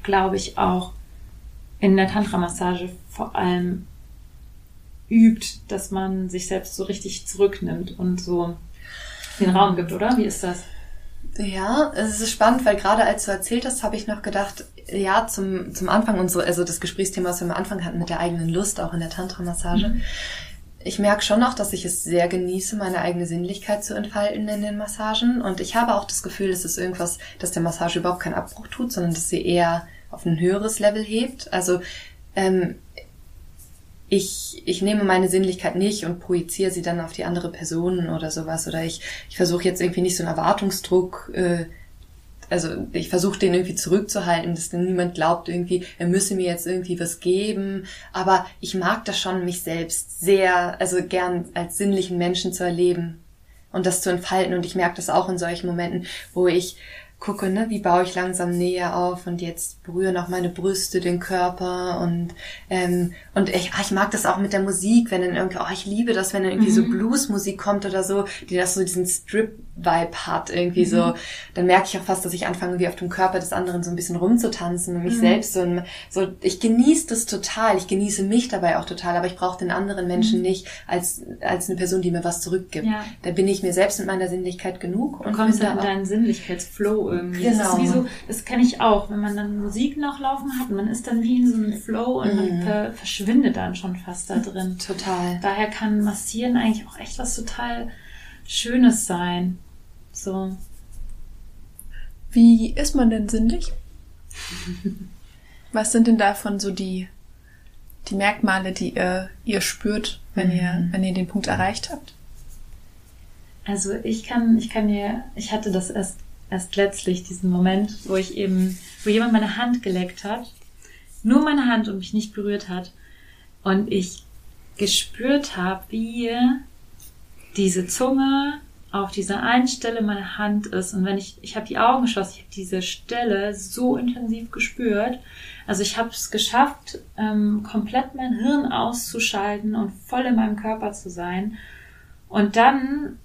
glaube ich, auch in der Tantra-Massage vor allem übt, dass man sich selbst so richtig zurücknimmt und so den Raum gibt, oder? Wie ist das? Ja, es ist spannend, weil gerade als du erzählt hast, habe ich noch gedacht, ja, zum, zum Anfang und so, also das Gesprächsthema, was wir am Anfang hatten mit der eigenen Lust, auch in der Tantra-Massage. Ich merke schon auch, dass ich es sehr genieße, meine eigene Sinnlichkeit zu entfalten in den Massagen. Und ich habe auch das Gefühl, es ist irgendwas, dass der Massage überhaupt keinen Abbruch tut, sondern dass sie eher auf ein höheres Level hebt. Also ähm, ich, ich nehme meine Sinnlichkeit nicht und projiziere sie dann auf die andere Person oder sowas. Oder ich, ich versuche jetzt irgendwie nicht so einen Erwartungsdruck, äh, also ich versuche den irgendwie zurückzuhalten, dass dann niemand glaubt irgendwie, er müsse mir jetzt irgendwie was geben. Aber ich mag das schon, mich selbst sehr, also gern als sinnlichen Menschen zu erleben und das zu entfalten. Und ich merke das auch in solchen Momenten, wo ich gucke, ne, wie baue ich langsam Nähe auf und jetzt berühren auch meine Brüste den Körper und ähm, und ich, ah, ich mag das auch mit der Musik, wenn dann irgendwie, oh, ich liebe das, wenn dann irgendwie so Bluesmusik kommt oder so, die das so diesen Strip-Vibe hat, irgendwie so, dann merke ich auch fast, dass ich anfange, wie auf dem Körper des anderen so ein bisschen rumzutanzen und mich selbst so, ein- so, ich genieße das total, ich genieße mich dabei auch total, aber ich brauche den anderen Menschen nicht als, als eine Person, die mir was zurückgibt. Ja. Da bin ich mir selbst mit meiner Sinnlichkeit genug Du und kommst dann in deinen Sinnlichkeitsflow irgendwie. Das Genau. ist wie so, das kenne ich auch, wenn man dann Musik noch laufen hat, man ist dann wie in so einem Flow und man ver verschwindet dann schon fast da drin. total. Daher kann Massieren eigentlich auch echt was total Schönes sein. So. Wie ist man denn sinnlich? Was sind denn davon so die, die Merkmale, die ihr, ihr spürt, wenn ihr, wenn ihr den Punkt erreicht habt? Also ich kann, ich kann dir, ich hatte das erst, erst letztlich, diesen Moment, wo ich eben, wo jemand meine Hand geleckt hat, nur meine Hand und mich nicht berührt hat und ich gespürt habe, wie diese Zunge auf dieser einen Stelle meine Hand ist. Und wenn ich, ich habe die Augen geschlossen, ich habe diese Stelle so intensiv gespürt, also ich habe es geschafft, ähm, komplett mein Hirn auszuschalten und voll in meinem Körper zu sein. Und dann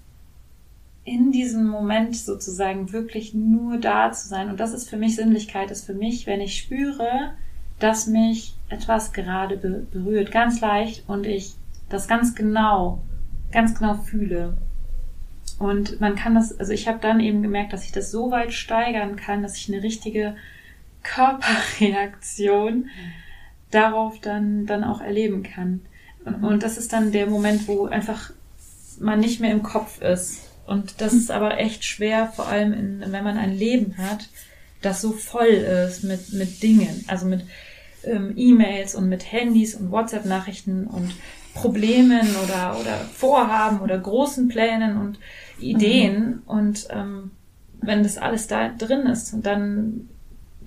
in diesem Moment sozusagen wirklich nur da zu sein. Und das ist für mich Sinnlichkeit, ist für mich, wenn ich spüre, dass mich etwas gerade be berührt, ganz leicht und ich das ganz genau, ganz genau fühle. Und man kann das, also ich habe dann eben gemerkt, dass ich das so weit steigern kann, dass ich eine richtige Körperreaktion darauf dann, dann auch erleben kann. Und das ist dann der Moment, wo einfach man nicht mehr im Kopf ist. Und das ist aber echt schwer, vor allem in, wenn man ein Leben hat, das so voll ist mit, mit Dingen, also mit ähm, E-Mails und mit Handys und WhatsApp-Nachrichten und Problemen oder, oder Vorhaben oder großen Plänen und Ideen. Und ähm, wenn das alles da drin ist und dann,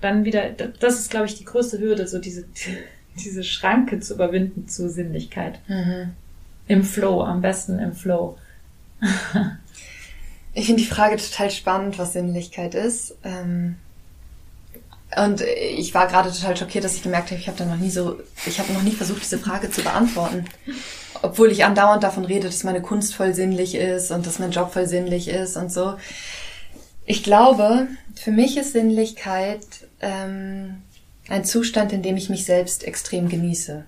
dann wieder, das ist, glaube ich, die größte Hürde, so diese, diese Schranke zu überwinden zur Sinnlichkeit. Mhm. Im Flow, am besten im Flow. Ich finde die Frage total spannend, was Sinnlichkeit ist. Ähm, und ich war gerade total schockiert, dass ich gemerkt habe, ich habe da noch nie so, ich habe noch nie versucht, diese Frage zu beantworten. Obwohl ich andauernd davon rede, dass meine Kunst voll sinnlich ist und dass mein Job voll sinnlich ist und so. Ich glaube, für mich ist Sinnlichkeit ähm, ein Zustand, in dem ich mich selbst extrem genieße.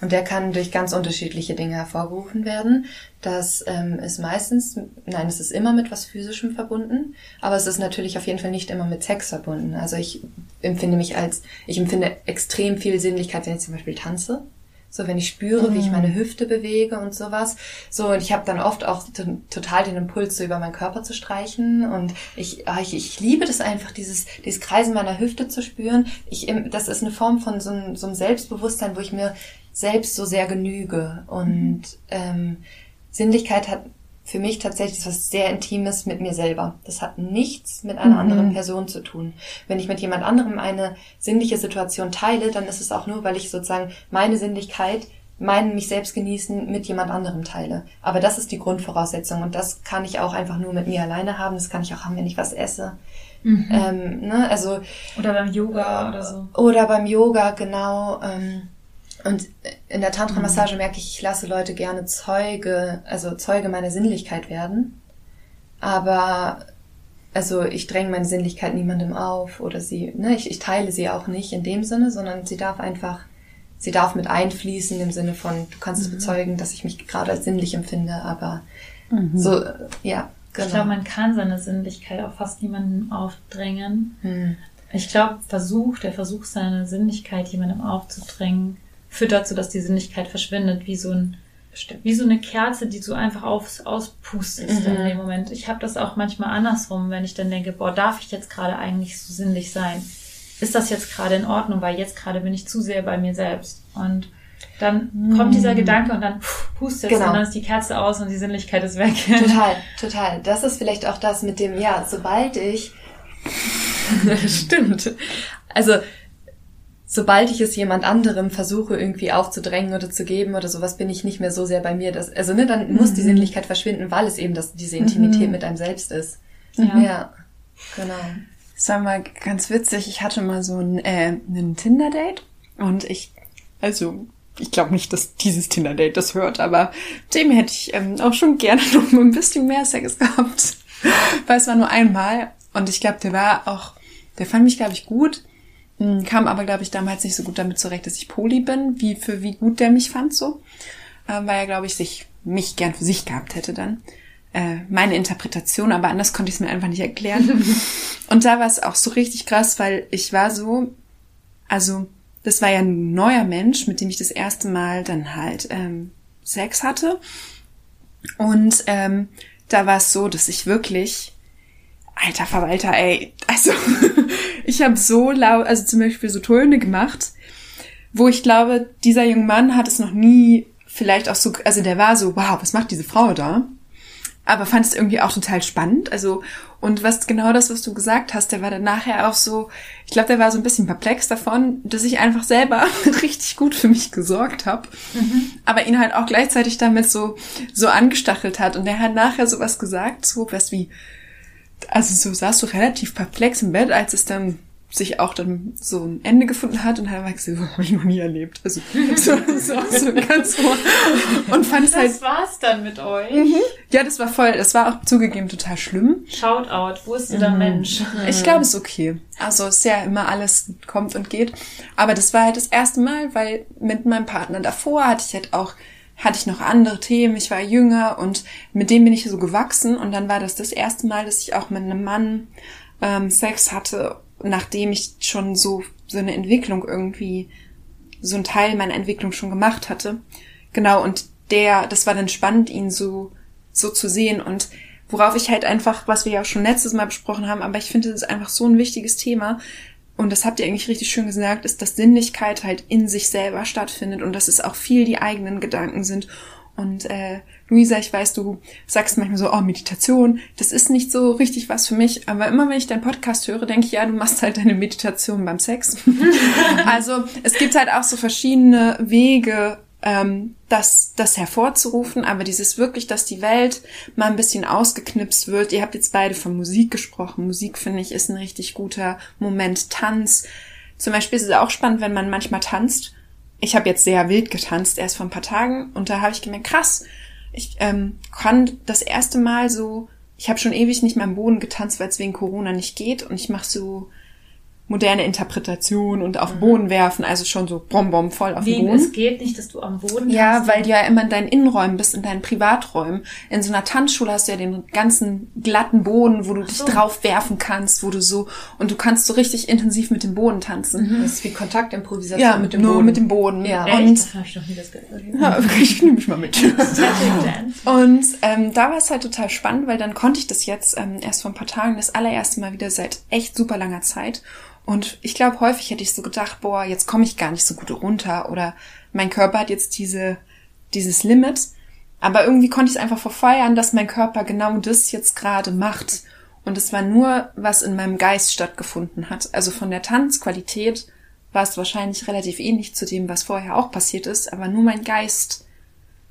Und der kann durch ganz unterschiedliche Dinge hervorgerufen werden. Das ähm, ist meistens, nein, es ist immer mit was Physischem verbunden, aber es ist natürlich auf jeden Fall nicht immer mit Sex verbunden. Also ich empfinde mich als, ich empfinde extrem viel Sinnlichkeit, wenn ich zum Beispiel tanze. So, wenn ich spüre, wie ich meine Hüfte bewege und sowas. So, und ich habe dann oft auch total den Impuls, so über meinen Körper zu streichen. Und ich, ah, ich, ich liebe das einfach, dieses, dieses Kreisen meiner Hüfte zu spüren. Ich, das ist eine Form von so, einem- so einem Selbstbewusstsein, wo ich mir selbst so sehr genüge. Und ähm, Sinnlichkeit hat für mich tatsächlich was sehr Intimes mit mir selber. Das hat nichts mit einer anderen Person zu tun. Wenn ich mit jemand anderem eine sinnliche Situation teile, dann ist es auch nur, weil ich sozusagen meine Sinnlichkeit, meinen mich selbst genießen mit jemand anderem teile. Aber das ist die Grundvoraussetzung und das kann ich auch einfach nur mit mir alleine haben. Das kann ich auch haben, wenn ich was esse. Ähm, ne? Also Oder beim Yoga oder so. oder beim Yoga, genau. Ähm, und in der Tantra-Massage merke ich, ich lasse Leute gerne Zeuge, also Zeuge meiner Sinnlichkeit werden. Aber, also ich dränge meine Sinnlichkeit niemandem auf oder sie, ne, ich, ich teile sie auch nicht in dem Sinne, sondern sie darf einfach, sie darf mit einfließen im Sinne von, du kannst es bezeugen, dass ich mich gerade als sinnlich empfinde, aber so, äh, ja, genau. Ich glaube, man kann seine Sinnlichkeit auch fast niemandem aufdrängen. Hm. Ich glaube, Versuch, der Versuch, seine Sinnlichkeit jemandem aufzudrängen, führt dazu, dass die Sinnlichkeit verschwindet, wie so ein wie so eine Kerze, die du einfach aus, auspustest Mhm. in dem Moment. Ich habe das auch manchmal andersrum, wenn ich dann denke, boah, darf ich jetzt gerade eigentlich so sinnlich sein? Ist das jetzt gerade in Ordnung? Weil jetzt gerade bin ich zu sehr bei mir selbst. Und dann kommt dieser Gedanke und dann pustest Genau. und dann ist die Kerze aus und die Sinnlichkeit ist weg. Total, total. Das ist vielleicht auch das mit dem, ja, sobald ich. Stimmt. Also, sobald ich es jemand anderem versuche, irgendwie aufzudrängen oder zu geben oder sowas, bin ich nicht mehr so sehr bei mir. Dass, also, ne, dann muss die Sinnlichkeit verschwinden, weil es eben das, diese Intimität mit einem selbst ist. Ja. Ja, genau. Sag mal, ganz witzig, ich hatte mal so ein, äh, ein Tinder-Date und ich, also, ich glaube nicht, dass dieses Tinder-Date das hört, aber dem hätte ich ähm, auch schon gerne noch ein bisschen mehr Sex gehabt. Weil es war nur einmal und ich glaube, der war auch, der fand mich, glaube ich, gut, kam aber, glaube ich, damals nicht so gut damit zurecht, dass ich Poli bin, wie für wie gut der mich fand so. Ähm, weil er, glaube ich, sich mich gern für sich gehabt hätte dann. Äh, meine Interpretation, aber anders konnte ich es mir einfach nicht erklären. Und da war es auch so richtig krass, weil ich war so, also das war ja ein neuer Mensch, mit dem ich das erste Mal dann halt ähm, Sex hatte. Und ähm, da war es so, dass ich wirklich, alter Verwalter, ey, also ich habe so laut, also zum Beispiel so Töne gemacht, wo ich glaube, dieser junge Mann hat es noch nie vielleicht auch so, also der war so, wow, was macht diese Frau da? aber fand es irgendwie auch total spannend. Also, und was genau das, was du gesagt hast, der war dann nachher auch so, ich glaube, der war so ein bisschen perplex davon, dass ich einfach selber richtig gut für mich gesorgt habe, aber ihn halt auch gleichzeitig damit so, so angestachelt hat. Und der hat nachher sowas gesagt, so was wie, also so saß du relativ perplex im Bett, als es dann sich auch dann so ein Ende gefunden hat und hat er gesagt, so habe ich noch nie erlebt. Also so, so, so ganz so. Und fand es halt, Das war's dann mit euch. ja, das war voll, das war auch zugegeben total schlimm. Shoutout, wo ist dieser Mensch? Ich glaube, es ist okay. Also es ist ja immer alles kommt und geht. Aber das war halt das erste Mal, weil mit meinem Partner davor hatte ich halt auch, hatte ich noch andere Themen. Ich war jünger und mit dem bin ich so gewachsen. Und dann war das das erste Mal, dass ich auch mit einem Mann ähm, Sex hatte, nachdem ich schon so, so eine Entwicklung irgendwie, so ein Teil meiner Entwicklung schon gemacht hatte. Genau, und der, das war dann spannend, ihn so, so zu sehen und worauf ich halt einfach, was wir ja auch schon letztes Mal besprochen haben, aber ich finde, das ist einfach so ein wichtiges Thema. Und das habt ihr eigentlich richtig schön gesagt, ist, dass Sinnlichkeit halt in sich selber stattfindet und dass es auch viel die eigenen Gedanken sind Und äh, Luisa, ich weiß, du sagst manchmal so, oh, Meditation, das ist nicht so richtig was für mich. Aber immer wenn ich deinen Podcast höre, denke ich, ja, du machst halt deine Meditation beim Sex. also es gibt halt auch so verschiedene Wege, ähm, das, das hervorzurufen, aber dieses wirklich, dass die Welt mal ein bisschen ausgeknipst wird. Ihr habt jetzt beide von Musik gesprochen. Musik, finde ich, ist ein richtig guter Moment. Tanz. Zum Beispiel ist es auch spannend, wenn man manchmal tanzt. Ich habe jetzt sehr wild getanzt, erst vor ein paar Tagen, und da habe ich gemerkt, krass, ich ähm, kann das erste Mal so, ich habe schon ewig nicht mehr am Boden getanzt, weil es wegen Corona nicht geht, und ich mache so moderne Interpretation und auf den Boden werfen, also schon so bom voll auf Wegen, den Boden. es geht nicht, dass du am Boden Ja, tanzt. weil du ja immer in deinen Innenräumen bist, in deinen Privaträumen. In so einer Tanzschule hast du ja den ganzen glatten Boden, wo du dich so. drauf werfen kannst, wo du so, und du kannst so richtig intensiv mit dem Boden tanzen. Das ist wie Kontaktimprovisation Ja, mit dem nur Boden. mit dem Boden. Ja. Echt? Und das habe ich noch nie das gehört. ja, ich nehme mich mal mit. Und ähm, da war es halt total spannend, weil dann konnte ich das jetzt ähm, erst vor ein paar Tagen das allererste Mal wieder seit echt super langer Zeit. Und ich glaube, häufig hätte ich so gedacht, boah, jetzt komme ich gar nicht so gut runter oder mein Körper hat jetzt diese, dieses Limit. Aber irgendwie konnte ich es einfach verfeiern, dass mein Körper genau das jetzt gerade macht. Und es war nur, was in meinem Geist stattgefunden hat. Also von der Tanzqualität war es wahrscheinlich relativ ähnlich zu dem, was vorher auch passiert ist, aber nur mein Geist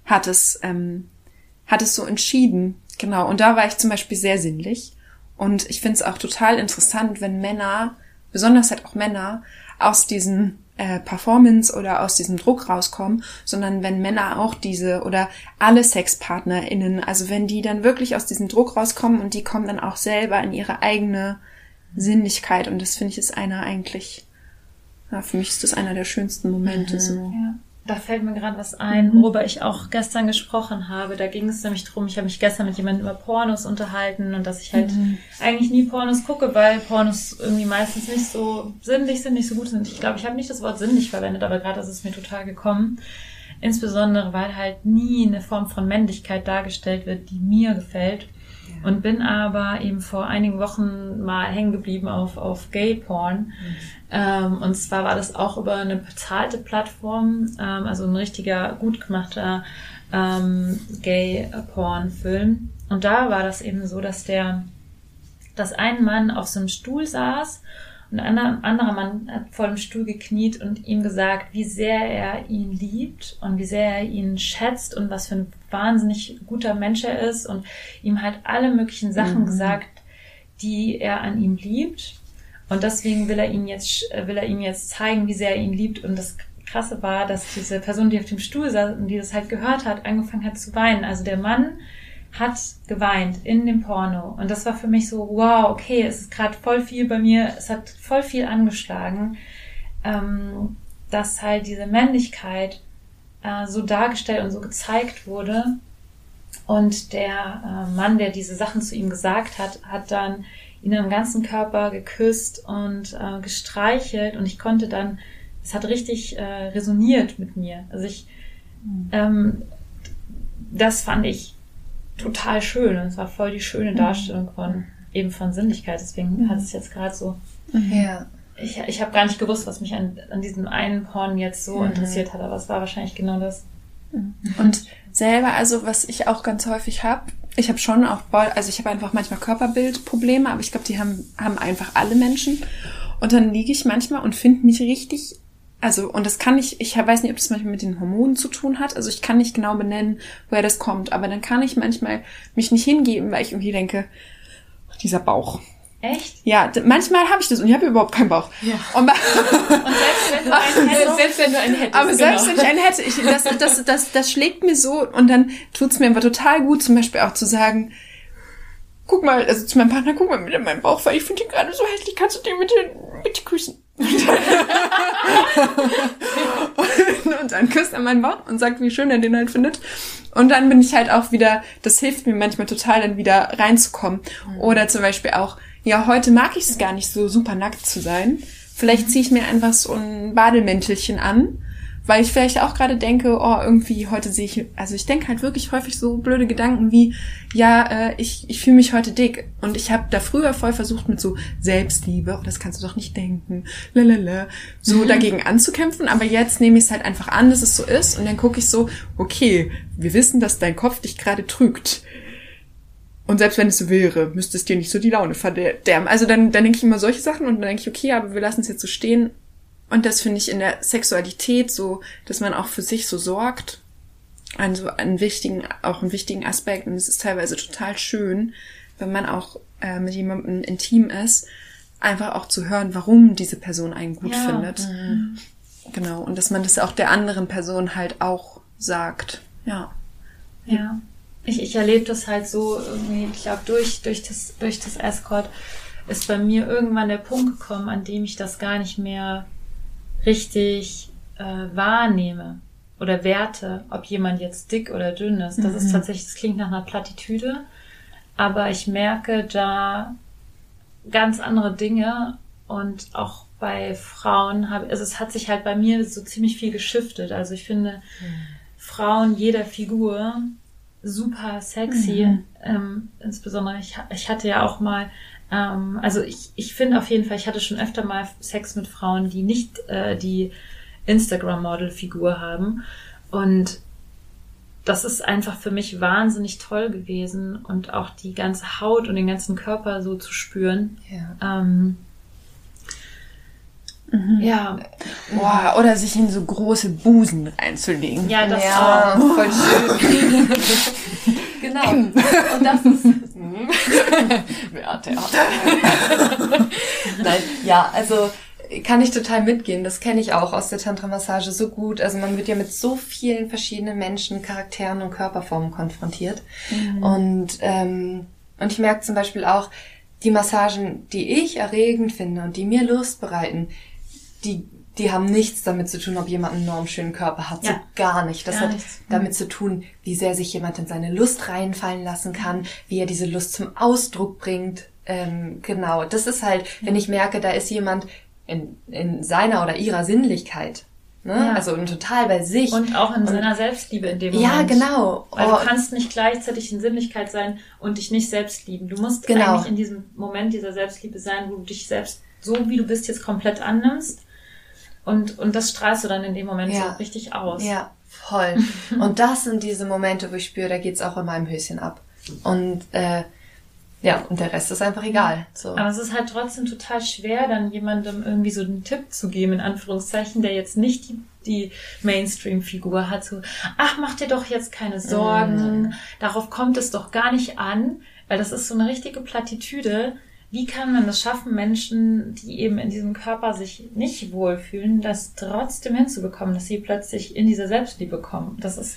hat es, ähm, hat es so entschieden. Genau. Und da war ich zum Beispiel sehr sinnlich. Und ich finde es auch total interessant, wenn Männer, besonders halt auch Männer, aus diesem äh, Performance oder aus diesem Druck rauskommen, sondern wenn Männer auch diese oder alle SexpartnerInnen, also wenn die dann wirklich aus diesem Druck rauskommen und die kommen dann auch selber in ihre eigene Sinnlichkeit und das finde ich ist einer eigentlich, ja, für mich ist das einer der schönsten Momente so. Ja. Da fällt mir gerade was ein, worüber ich auch gestern gesprochen habe. Da ging es nämlich drum, ich habe mich gestern mit jemandem über Pornos unterhalten und dass ich halt eigentlich nie Pornos gucke, weil Pornos irgendwie meistens nicht so sinnlich sind, nicht so gut sind. Ich glaube, ich habe nicht das Wort sinnlich verwendet, aber gerade ist es mir total gekommen. Insbesondere, weil halt nie eine Form von Männlichkeit dargestellt wird, die mir gefällt. Und bin aber eben vor einigen Wochen mal hängen geblieben auf, auf Gay-Porn. Ähm, und zwar war das auch über eine bezahlte Plattform, ähm, also ein richtiger, gut gemachter ähm, Gay-Porn-Film. Und da war das eben so, dass der, dass ein Mann auf so einem Stuhl saß und ein anderer, Mann hat vor dem Stuhl gekniet und ihm gesagt, wie sehr er ihn liebt und wie sehr er ihn schätzt und was für ein wahnsinnig guter Mensch er ist und ihm halt alle möglichen Sachen gesagt, die er an ihm liebt. Und deswegen will er ihn jetzt, will er ihm jetzt zeigen, wie sehr er ihn liebt. Und das Krasse war, dass diese Person, die auf dem Stuhl saß und die das halt gehört hat, angefangen hat zu weinen. Also der Mann hat geweint in dem Porno. Und das war für mich so, wow, okay, es ist gerade voll viel bei mir, es hat voll viel angeschlagen, ähm, dass halt diese Männlichkeit äh, so dargestellt und so gezeigt wurde. Und der äh, Mann, der diese Sachen zu ihm gesagt hat, hat dann ihn am ganzen Körper geküsst und äh, gestreichelt und ich konnte dann, es hat richtig äh, resoniert mit mir. Also ich, ähm, das fand ich total schön und es war voll die schöne Darstellung von eben von Sinnlichkeit. Deswegen hat es jetzt gerade so, Ja. ich, ich habe gar nicht gewusst, was mich an, an diesem einen Porn jetzt so Mhm. interessiert hat, aber es war wahrscheinlich genau das. Und selber, also was ich auch ganz häufig habe, ich habe schon auch, Ball- also ich habe einfach manchmal Körperbildprobleme, aber ich glaube, die haben, haben einfach alle Menschen. Und dann liege ich manchmal und finde mich richtig, also, und das kann ich, ich weiß nicht, ob das manchmal mit den Hormonen zu tun hat, also ich kann nicht genau benennen, woher das kommt, aber dann kann ich manchmal mich nicht hingeben, weil ich irgendwie denke, dieser Bauch. Echt? Ja, manchmal habe ich das und ich habe überhaupt keinen Bauch. Ja. Und, Und selbst wenn du einen hättest, Selbst wenn du einen hättest. aber selbst genau. wenn ich einen hätte, ich, das, das, das, das schlägt mir so und dann tut's mir aber total gut, zum Beispiel auch zu sagen, guck mal, also zu meinem Partner, guck mal wieder meinen Bauch, weil ich finde ihn gerade so hässlich, kannst du den bitte, bitte küssen? Und, dann küsst er meinen Bauch und sagt, wie schön er den halt findet. Und dann bin ich halt auch wieder, das hilft mir manchmal total, dann wieder reinzukommen. Oder zum Beispiel auch, ja, heute mag ich es gar nicht so super nackt zu sein. Vielleicht ziehe ich mir einfach so ein Badelmäntelchen an, weil ich vielleicht auch gerade denke, oh, irgendwie heute sehe ich, also ich denke halt wirklich häufig so blöde Gedanken wie, ja, äh, ich, ich fühle mich heute dick. Und ich habe da früher voll versucht mit so Selbstliebe, oh, das kannst du doch nicht denken, lalala, so Mhm. dagegen anzukämpfen. Aber jetzt nehme ich es halt einfach an, dass es so ist. Und dann gucke ich so, okay, wir wissen, dass dein Kopf dich gerade trügt. Und selbst wenn es so wäre, müsste es dir nicht so die Laune verderben. Also dann, dann denke ich immer solche Sachen und dann denke ich, okay, aber wir lassen es jetzt so stehen. Und das finde ich in der Sexualität so, dass man auch für sich so sorgt. Also einen wichtigen, auch einen wichtigen Aspekt. Und es ist teilweise total schön, wenn man auch äh, mit jemandem intim ist, einfach auch zu hören, warum diese Person einen gut Ja. findet. Genau. Und dass man das auch der anderen Person halt auch sagt. Ja. Ja. Ich, ich erlebe das halt so irgendwie, ich glaube, durch, durch das, durch das Escort ist bei mir irgendwann der Punkt gekommen, an dem ich das gar nicht mehr richtig äh, wahrnehme oder werte, ob jemand jetzt dick oder dünn ist. Das ist tatsächlich, das klingt nach einer Plattitüde, aber ich merke da ganz andere Dinge und auch bei Frauen habe, also es hat sich halt bei mir so ziemlich viel geschiftet. Also ich finde Frauen jeder Figur super sexy. Ähm, insbesondere, ich, ich hatte ja auch mal, ähm, also ich, ich finde auf jeden Fall, ich hatte schon öfter mal Sex mit Frauen, die nicht äh, die Instagram-Model-Figur haben. Und das ist einfach für mich wahnsinnig toll gewesen und auch die ganze Haut und den ganzen Körper so zu spüren. Ja. Ähm, Ja, Boah, oder sich in so große Busen reinzulegen. ja, das auch. ja, voll schön. genau. Und das ist. Ja, Theater. Nein, ja, also kann ich total mitgehen. Das kenne ich auch aus der Tantra-Massage so gut. Also man wird ja mit so vielen verschiedenen Menschen, Charakteren und Körperformen konfrontiert. Und, ähm, und ich merke zum Beispiel auch, die Massagen, die ich erregend finde und die mir Lust bereiten, die, die haben nichts damit zu tun, ob jemand einen enorm schönen Körper hat. So Ja. gar nicht. Das Gar hat nichts. damit zu tun, wie sehr sich jemand in seine Lust reinfallen lassen kann, wie er diese Lust zum Ausdruck bringt. Ähm, genau, das ist halt, wenn ich merke, da ist jemand in, in seiner oder ihrer Sinnlichkeit. Ne? Ja. Also total bei sich. Und auch in seiner Selbstliebe in dem Moment. ja, genau. Weil Oh, du kannst nicht gleichzeitig in Sinnlichkeit sein und dich nicht selbst lieben. Du musst Genau. eigentlich in diesem Moment dieser Selbstliebe sein, wo du dich selbst so wie du bist jetzt komplett annimmst. Und, und das strahlst du dann in dem Moment Ja. so richtig aus. Ja, voll. Und das sind diese Momente, wo ich spüre, da geht's auch in meinem Höschen ab. Und äh, ja, und der Rest ist einfach egal. So. Aber es ist halt trotzdem total schwer, dann jemandem irgendwie so einen Tipp zu geben, in Anführungszeichen, der jetzt nicht die, die Mainstream-Figur hat. So, ach, mach dir doch jetzt keine Sorgen, darauf kommt es doch gar nicht an, weil das ist so eine richtige Plattitüde. Wie kann man es schaffen, Menschen, die eben in diesem Körper sich nicht wohlfühlen, das trotzdem hinzubekommen, dass sie plötzlich in diese Selbstliebe kommen? Das ist,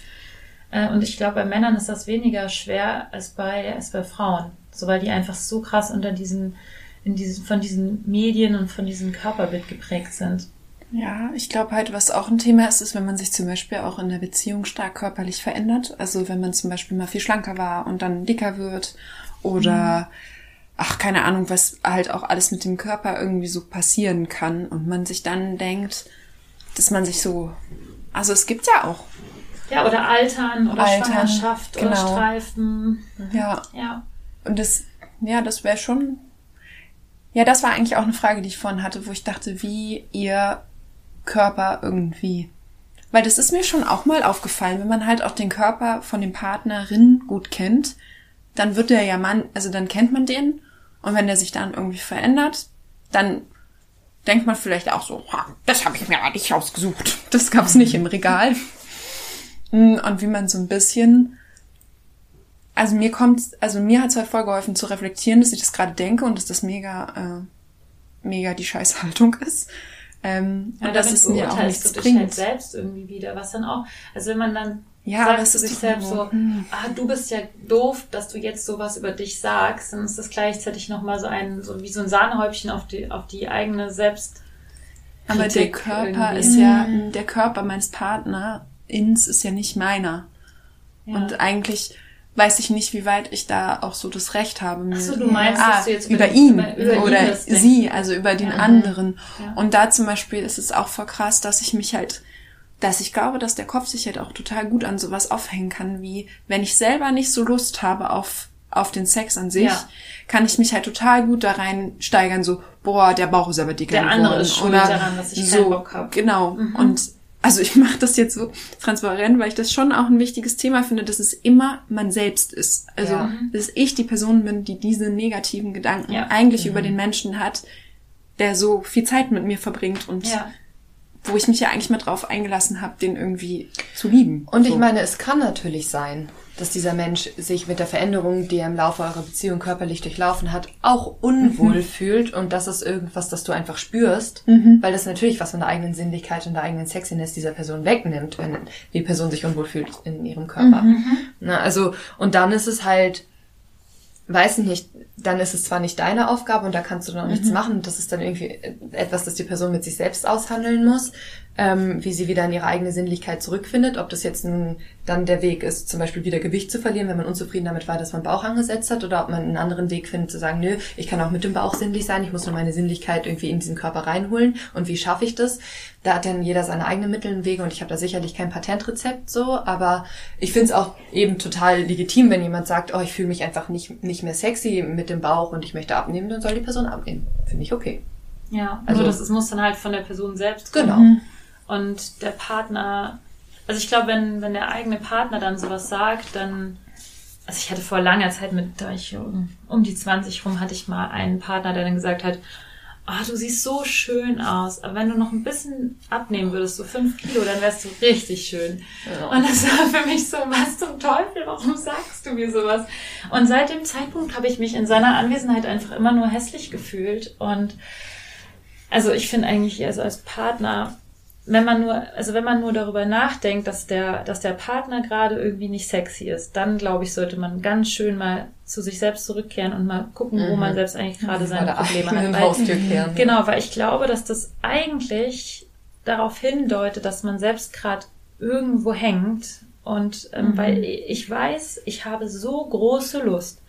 äh, und ich glaube, bei Männern ist das weniger schwer als bei, als bei Frauen. So, weil die einfach so krass unter diesen, in diesen, von diesen Medien und von diesem Körperbild geprägt sind. Ja, ich glaube halt, was auch ein Thema ist, ist, wenn man sich zum Beispiel auch in der Beziehung stark körperlich verändert. Also wenn man zum Beispiel mal viel schlanker war und dann dicker wird oder ach, keine Ahnung, was halt auch alles mit dem Körper irgendwie so passieren kann und man sich dann denkt, dass man sich so, also es gibt ja auch, Ja, oder Altern oder Altern, Schwangerschaft oder genau. Streifen. ja, Ja. Und das, ja, das wäre schon. Ja, das war eigentlich auch eine Frage, die ich vorhin hatte, wo ich dachte, wie ihr Körper irgendwie. Weil das ist mir schon auch mal aufgefallen, wenn man halt auch den Körper von dem Partnerin gut kennt, dann wird der ja man, also dann kennt man den und wenn der sich dann irgendwie verändert, dann denkt man vielleicht auch so, "Ha, das habe ich mir eigentlich ausgesucht. Das gab's nicht im Regal. Mm, Und wie man so ein bisschen also mir kommt, also mir hat es halt voll geholfen zu reflektieren, dass ich das gerade denke und dass das mega, äh, mega die Scheißhaltung ist. Ähm, Ja, und dass es mir auch nichts du dich halt bringt. selbst irgendwie wieder, was dann auch, also wenn man dann Ja, ist sich doch selbst so, so, hm. ah, du bist ja doof, dass du jetzt sowas über dich sagst, dann ist das gleichzeitig nochmal so ein, so wie so ein Sahnehäubchen auf die, auf die eigene Selbst. Aber der Körper irgendwie. ist ja, der Körper meines Partnerins ist ja nicht meiner. Ja. Und eigentlich weiß ich nicht, wie weit ich da auch so das Recht habe. Ach so, du meinst, ah, dass du jetzt über ihn über- über ihn oder denkst. sie, also über den Ja. anderen. Ja. Und da zum Beispiel ist es auch voll krass, dass ich mich halt dass ich glaube, dass der Kopf sich halt auch total gut an sowas aufhängen kann, wie wenn ich selber nicht so Lust habe auf, auf den Sex an sich, Ja. kann ich mich halt total gut da rein steigern, so, boah, der Bauch ist aber dicker Der andere geworden. ist schuld Oder daran, dass ich so, keinen Bock hab. Genau. Und also ich mache das jetzt so transparent, weil ich das schon auch ein wichtiges Thema finde, dass es immer man selbst ist. Also, Ja. dass ich die Person bin, die diese negativen Gedanken Ja. eigentlich über den Menschen hat, der so viel Zeit mit mir verbringt und Ja. Wo ich mich ja eigentlich mal drauf eingelassen habe, den irgendwie zu lieben. Und ich so. meine, es kann natürlich sein, dass dieser Mensch sich mit der Veränderung, die er im Laufe eurer Beziehung körperlich durchlaufen hat, auch unwohl fühlt und das ist irgendwas, das du einfach spürst, weil das natürlich was von der eigenen Sinnlichkeit und der eigenen Sexiness dieser Person wegnimmt, wenn die Person sich unwohl fühlt in ihrem Körper. Na, also, und dann ist es halt, weiß ich nicht, dann ist es zwar nicht deine Aufgabe und da kannst du dann auch nichts machen. Das ist dann irgendwie etwas, das die Person mit sich selbst aushandeln muss, ähm, wie sie wieder in ihre eigene Sinnlichkeit zurückfindet. Ob das jetzt nun dann der Weg ist, zum Beispiel wieder Gewicht zu verlieren, wenn man unzufrieden damit war, dass man Bauch angesetzt hat, oder ob man einen anderen Weg findet, zu sagen, nö, ich kann auch mit dem Bauch sinnlich sein, ich muss nur meine Sinnlichkeit irgendwie in diesen Körper reinholen. Und wie schaffe ich das? Da hat dann jeder seine eigenen Mittel und Wege und ich habe da sicherlich kein Patentrezept so, aber ich finde es auch eben total legitim, wenn jemand sagt, oh, ich fühle mich einfach nicht, nicht mehr sexy mit dem Bauch und ich möchte abnehmen, dann soll die Person abnehmen. Finde ich okay. Ja, Also- nur das es muss dann halt von der Person selbst Genau. Und der Partner, also ich glaube, wenn, wenn der eigene Partner dann sowas sagt, dann, also ich hatte vor langer Zeit mit, da ich um, um die 20 rum, hatte ich mal einen Partner, der dann gesagt hat, ah, du siehst so schön aus, aber wenn du noch ein bisschen abnehmen würdest, so fünf Kilo, dann wärst du richtig schön. Und das war für mich so, was zum Teufel, warum sagst du mir sowas? Und seit dem Zeitpunkt habe ich mich in seiner Anwesenheit einfach immer nur hässlich gefühlt und also ich finde eigentlich, also als Partner, wenn man nur, also wenn man nur darüber nachdenkt, dass der, dass der Partner gerade irgendwie nicht sexy ist, dann glaube ich, sollte man ganz schön mal zu sich selbst zurückkehren und mal gucken, wo man selbst eigentlich gerade seine Probleme hat. Haustür kehren. Genau, weil ich glaube, dass das eigentlich darauf hindeutet, dass man selbst gerade irgendwo hängt. Und ähm, weil ich weiß, ich habe so große Lust,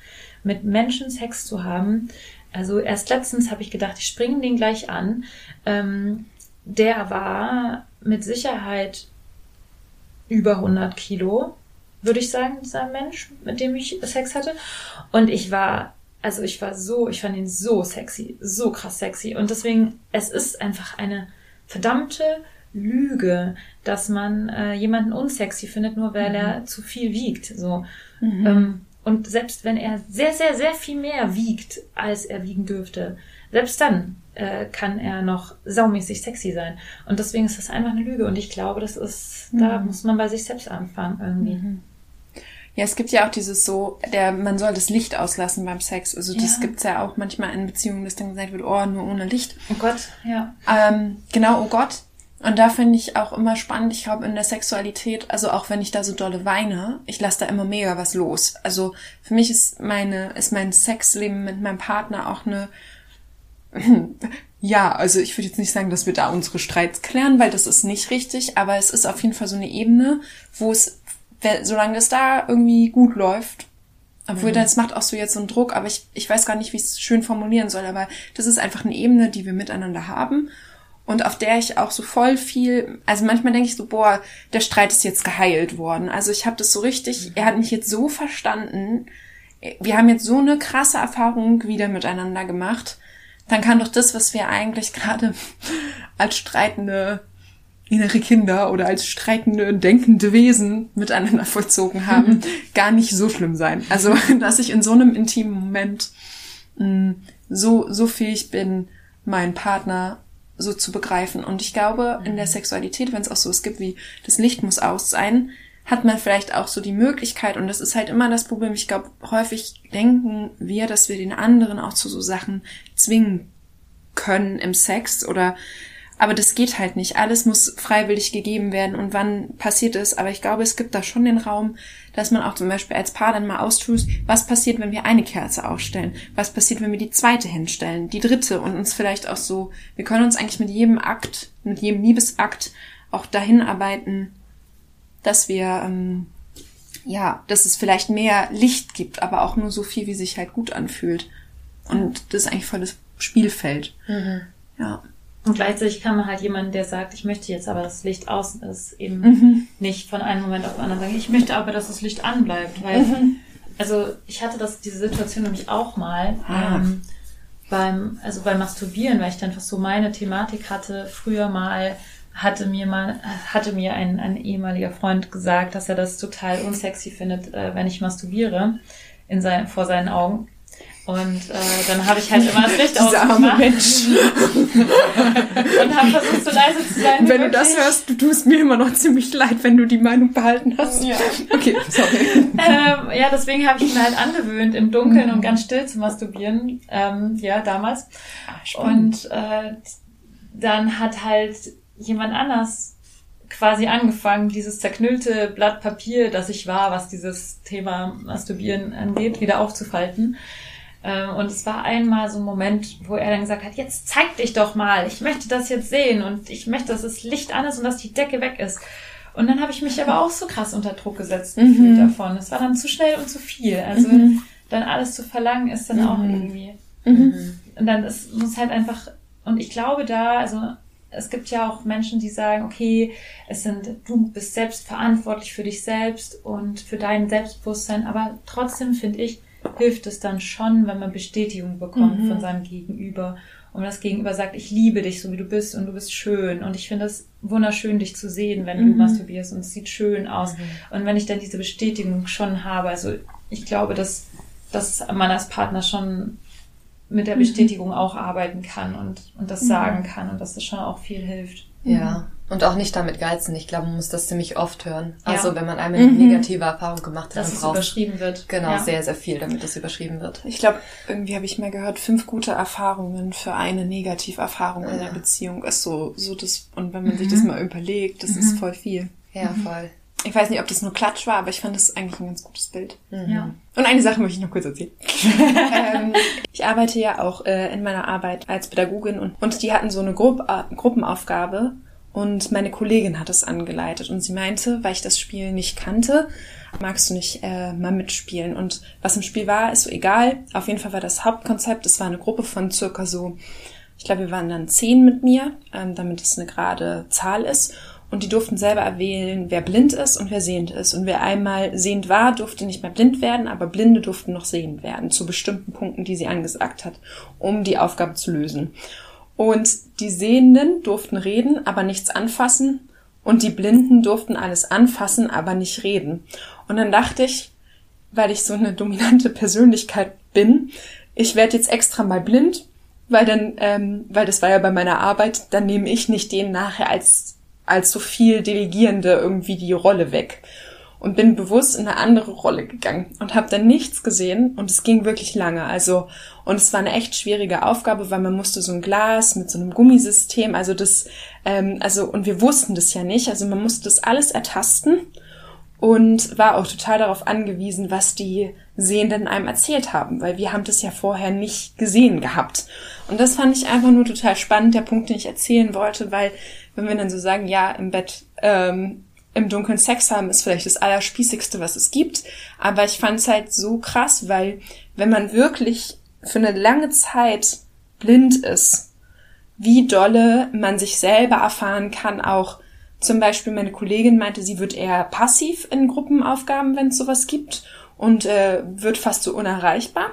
mit Menschen Sex zu haben. Also erst letztens habe ich gedacht, ich springe den gleich an. Ähm, der war mit Sicherheit über 100 Kilo, würde ich sagen, dieser Mensch, mit dem ich Sex hatte. Und ich war, also ich war so, ich fand ihn so sexy, so krass sexy. Und deswegen, es ist einfach eine verdammte Lüge, dass man äh, jemanden unsexy findet, nur weil er zu viel wiegt. So. Ähm, und selbst wenn er sehr, sehr, sehr viel mehr wiegt, als er wiegen dürfte, selbst dann äh, kann er noch saumäßig sexy sein. Und deswegen ist das einfach eine Lüge. Und ich glaube, das ist, da muss man bei sich selbst anfangen irgendwie. Ja, es gibt ja auch dieses so, der, man soll das Licht auslassen beim Sex. Also das Ja. gibt's ja auch manchmal in Beziehungen, dass dann gesagt wird, oh, nur ohne Licht. Oh Gott, ja. Ähm, genau, oh Gott. Und da finde ich auch immer spannend, ich glaube in der Sexualität, also auch wenn ich da so dolle weine, ich lasse da immer mega was los. Also für mich ist meine, ist mein Sexleben mit meinem Partner auch eine, ja, also ich würde jetzt nicht sagen, dass wir da unsere Streits klären, weil das ist nicht richtig, aber es ist auf jeden Fall so eine Ebene, wo es, solange es da irgendwie gut läuft, obwohl das macht auch so jetzt so einen Druck, aber ich, ich weiß gar nicht, wie ich es schön formulieren soll, aber das ist einfach eine Ebene, die wir miteinander haben und auf der ich auch so voll viel, also manchmal denke ich so, boah, der Streit ist jetzt geheilt worden. Also ich habe das so richtig, er hat mich jetzt so verstanden, wir haben jetzt so eine krasse Erfahrung wieder miteinander gemacht, dann kann doch das, was wir eigentlich gerade als streitende innere Kinder oder als streitende, denkende Wesen miteinander vollzogen haben, gar nicht so schlimm sein. Also, dass ich in so einem intimen Moment mh, so, so fähig bin, meinen Partner so zu begreifen. Und ich glaube, in der Sexualität, wenn es auch so es gibt wie das Licht muss aus sein, hat man vielleicht auch so die Möglichkeit, und das ist halt immer das Problem, ich glaube, häufig denken wir, dass wir den anderen auch zu so Sachen zwingen können im Sex oder aber das geht halt nicht. Alles muss freiwillig gegeben werden und wann passiert es. Aber ich glaube, es gibt da schon den Raum, dass man auch zum Beispiel als Paar dann mal austut, was passiert, wenn wir eine Kerze aufstellen? Was passiert, wenn wir die zweite hinstellen? Die dritte und uns vielleicht auch so, wir können uns eigentlich mit jedem Akt, mit jedem Liebesakt auch dahin arbeiten, dass wir, ähm, ja, dass es vielleicht mehr Licht gibt, aber auch nur so viel, wie sich halt gut anfühlt. Und das ist eigentlich voll das Spielfeld. Ja. Und gleichzeitig kann man halt jemanden, der sagt, ich möchte jetzt aber, dass das Licht außen ist, eben Mhm. nicht von einem Moment auf den anderen sagen, ich möchte aber, dass das Licht anbleibt. Weil, Mhm. also ich hatte das, diese Situation nämlich auch mal Ah. ähm, beim, also beim Masturbieren, weil ich dann einfach so meine Thematik hatte. Früher mal hatte mir mal, hatte mir ein, ein ehemaliger Freund gesagt, dass er das total unsexy findet, äh, wenn ich masturbiere in sein, vor seinen Augen. Und äh, dann habe ich halt immer das Licht ausgemacht Mensch. und habe versucht, so leise zu sein. Wenn du das hörst, du tust mir immer noch ziemlich leid, wenn du die Meinung behalten hast. Ja. Okay, sorry. ähm, ja, deswegen habe ich mir halt angewöhnt, im Dunkeln und ganz still zu masturbieren. Ähm, ja, damals. Und äh, dann hat halt jemand anders quasi angefangen, dieses zerknüllte Blatt Papier, das ich war, was dieses Thema Masturbieren angeht, wieder aufzufalten. Ähm, und es war einmal so ein Moment, wo er dann gesagt hat, jetzt zeig dich doch mal, ich möchte das jetzt sehen und ich möchte, dass das Licht an ist und dass die Decke weg ist. Und dann habe ich mich aber auch so krass unter Druck gesetzt gefühlt davon. Es war dann zu schnell und zu viel. Also dann alles zu verlangen ist dann auch irgendwie. Und dann ist, muss halt einfach, und ich glaube da, also es gibt ja auch Menschen, die sagen, okay, es sind, du bist selbst verantwortlich für dich selbst und für dein Selbstbewusstsein, aber trotzdem finde ich, hilft es dann schon, wenn man Bestätigung bekommt von seinem Gegenüber. Und das Gegenüber sagt, ich liebe dich, so wie du bist und du bist schön. Und ich finde es wunderschön, dich zu sehen, wenn du masturbierst und es sieht schön aus. Und wenn ich dann diese Bestätigung schon habe, also ich glaube, dass, dass man als Partner schon mit der Bestätigung auch arbeiten kann und, und das sagen kann und dass das schon auch viel hilft. Ja. Und auch nicht damit geizen. Ich glaube, man muss das ziemlich oft hören. Ja. Also wenn man einmal eine negative Erfahrung gemacht hat, Dass dann es braucht überschrieben wird. genau ja. sehr, sehr viel, damit das überschrieben wird. Ich glaube, irgendwie habe ich mal gehört, fünf gute Erfahrungen für eine Negativerfahrung in der Beziehung ist so, so das, und wenn man sich das mal überlegt, das ist voll viel. Ja, voll. Ich weiß nicht, ob das nur Klatsch war, aber ich fand das eigentlich ein ganz gutes Bild. Ja. Und eine Sache möchte ich noch kurz erzählen. ähm, ich arbeite ja auch äh, in meiner Arbeit als Pädagogin und, und die hatten so eine Gru äh, Gruppenaufgabe und meine Kollegin hat es angeleitet und sie meinte, weil ich das Spiel nicht kannte, magst du nicht äh, mal mitspielen? Und was im Spiel war, ist so egal. Auf jeden Fall war das Hauptkonzept, es war eine Gruppe von circa so, ich glaube, wir waren dann zehn mit mir, ähm, damit es eine gerade Zahl ist. Und die durften selber erwählen, wer blind ist und wer sehend ist. Und wer einmal sehend war, durfte nicht mehr blind werden, aber Blinde durften noch sehend werden, zu bestimmten Punkten, die sie angesagt hat, um die Aufgabe zu lösen. Und die Sehenden durften reden, aber nichts anfassen. Und die Blinden durften alles anfassen, aber nicht reden. Und dann dachte ich, weil ich so eine dominante Persönlichkeit bin, ich werde jetzt extra mal blind, weil dann, ähm, weil das war ja bei meiner Arbeit, dann nehme ich nicht den nachher als als so viel Delegierende irgendwie die Rolle weg und bin bewusst in eine andere Rolle gegangen und habe dann nichts gesehen und es ging wirklich lange. Also und es war eine echt schwierige Aufgabe, weil man musste so ein Glas mit so einem Gummisystem, also das, ähm, also und wir wussten das ja nicht, also man musste das alles ertasten und war auch total darauf angewiesen, was die Sehenden einem erzählt haben, weil wir haben das ja vorher nicht gesehen gehabt. Und das fand ich einfach nur total spannend, der Punkt, den ich erzählen wollte, weil wenn wir dann so sagen, ja, im Bett ähm, im Dunkeln Sex haben ist vielleicht das Allerspießigste, was es gibt, aber ich fand es halt so krass, weil wenn man wirklich für eine lange Zeit blind ist, wie dolle man sich selber erfahren kann, auch. Zum Beispiel meine Kollegin meinte, sie wird eher passiv in Gruppenaufgaben, wenn es sowas gibt und äh, wird fast so unerreichbar.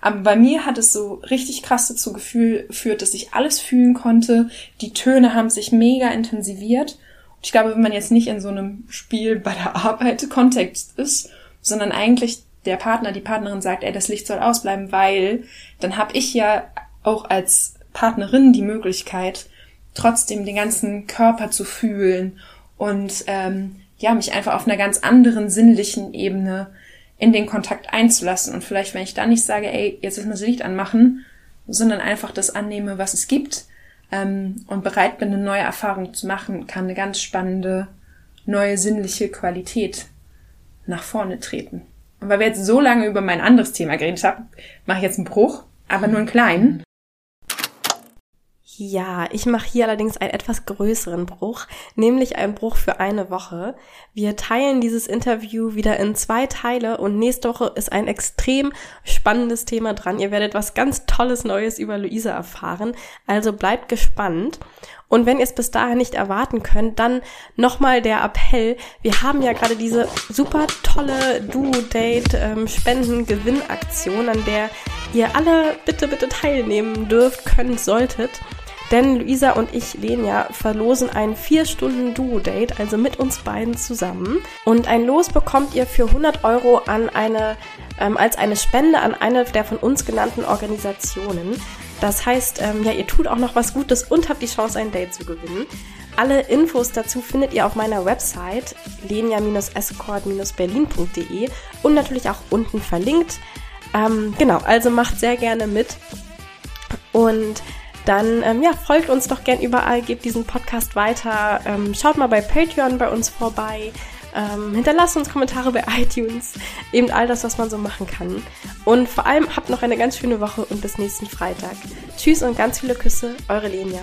Aber bei mir hat es so richtig krass dazu geführt, dass ich alles fühlen konnte. Die Töne haben sich mega intensiviert. Ich glaube, wenn man jetzt nicht in so einem Spiel bei der Arbeit Kontext ist, sondern eigentlich der Partner, die Partnerin sagt, ey, das Licht soll ausbleiben, weil dann habe ich ja auch als Partnerin die Möglichkeit, trotzdem den ganzen Körper zu fühlen und ähm, ja, mich einfach auf einer ganz anderen sinnlichen Ebene in den Kontakt einzulassen. Und vielleicht, wenn ich da nicht sage, ey, jetzt ist mir das Licht anmachen, sondern einfach das annehme, was es gibt ähm, und bereit bin, eine neue Erfahrung zu machen, kann eine ganz spannende, neue sinnliche Qualität nach vorne treten. Und weil wir jetzt so lange über mein anderes Thema geredet haben, mache ich jetzt einen Bruch, aber nur einen kleinen. Ja, ich mache hier allerdings einen etwas größeren Bruch, nämlich einen Bruch für eine Woche. Wir teilen dieses Interview wieder in zwei Teile und nächste Woche ist ein extrem spannendes Thema dran. Ihr werdet was ganz Tolles Neues über Luisa erfahren, also bleibt gespannt. Und wenn ihr es bis dahin nicht erwarten könnt, dann nochmal der Appell. Wir haben ja gerade diese super tolle Duo-Date-Spenden-Gewinn-Aktion, an der ihr alle bitte, bitte teilnehmen dürft, könnt, solltet. Denn Luisa und ich, Lenia, verlosen ein 4-Stunden-Duo-Date, also mit uns beiden zusammen. Und ein Los bekommt ihr für 100 Euro an eine, ähm, als eine Spende an eine der von uns genannten Organisationen. Das heißt, ähm, ja, ihr tut auch noch was Gutes und habt die Chance, ein Date zu gewinnen. Alle Infos dazu findet ihr auf meiner Website lenia-escort-berlin.de und natürlich auch unten verlinkt. Ähm, genau, also macht sehr gerne mit. Und dann ähm, ja, folgt uns doch gern überall, gebt diesen Podcast weiter, ähm, schaut mal bei Patreon bei uns vorbei, ähm, hinterlasst uns Kommentare bei iTunes, eben all das, was man so machen kann. Und vor allem habt noch eine ganz schöne Woche und bis nächsten Freitag. Tschüss und ganz viele Küsse, eure Lenia.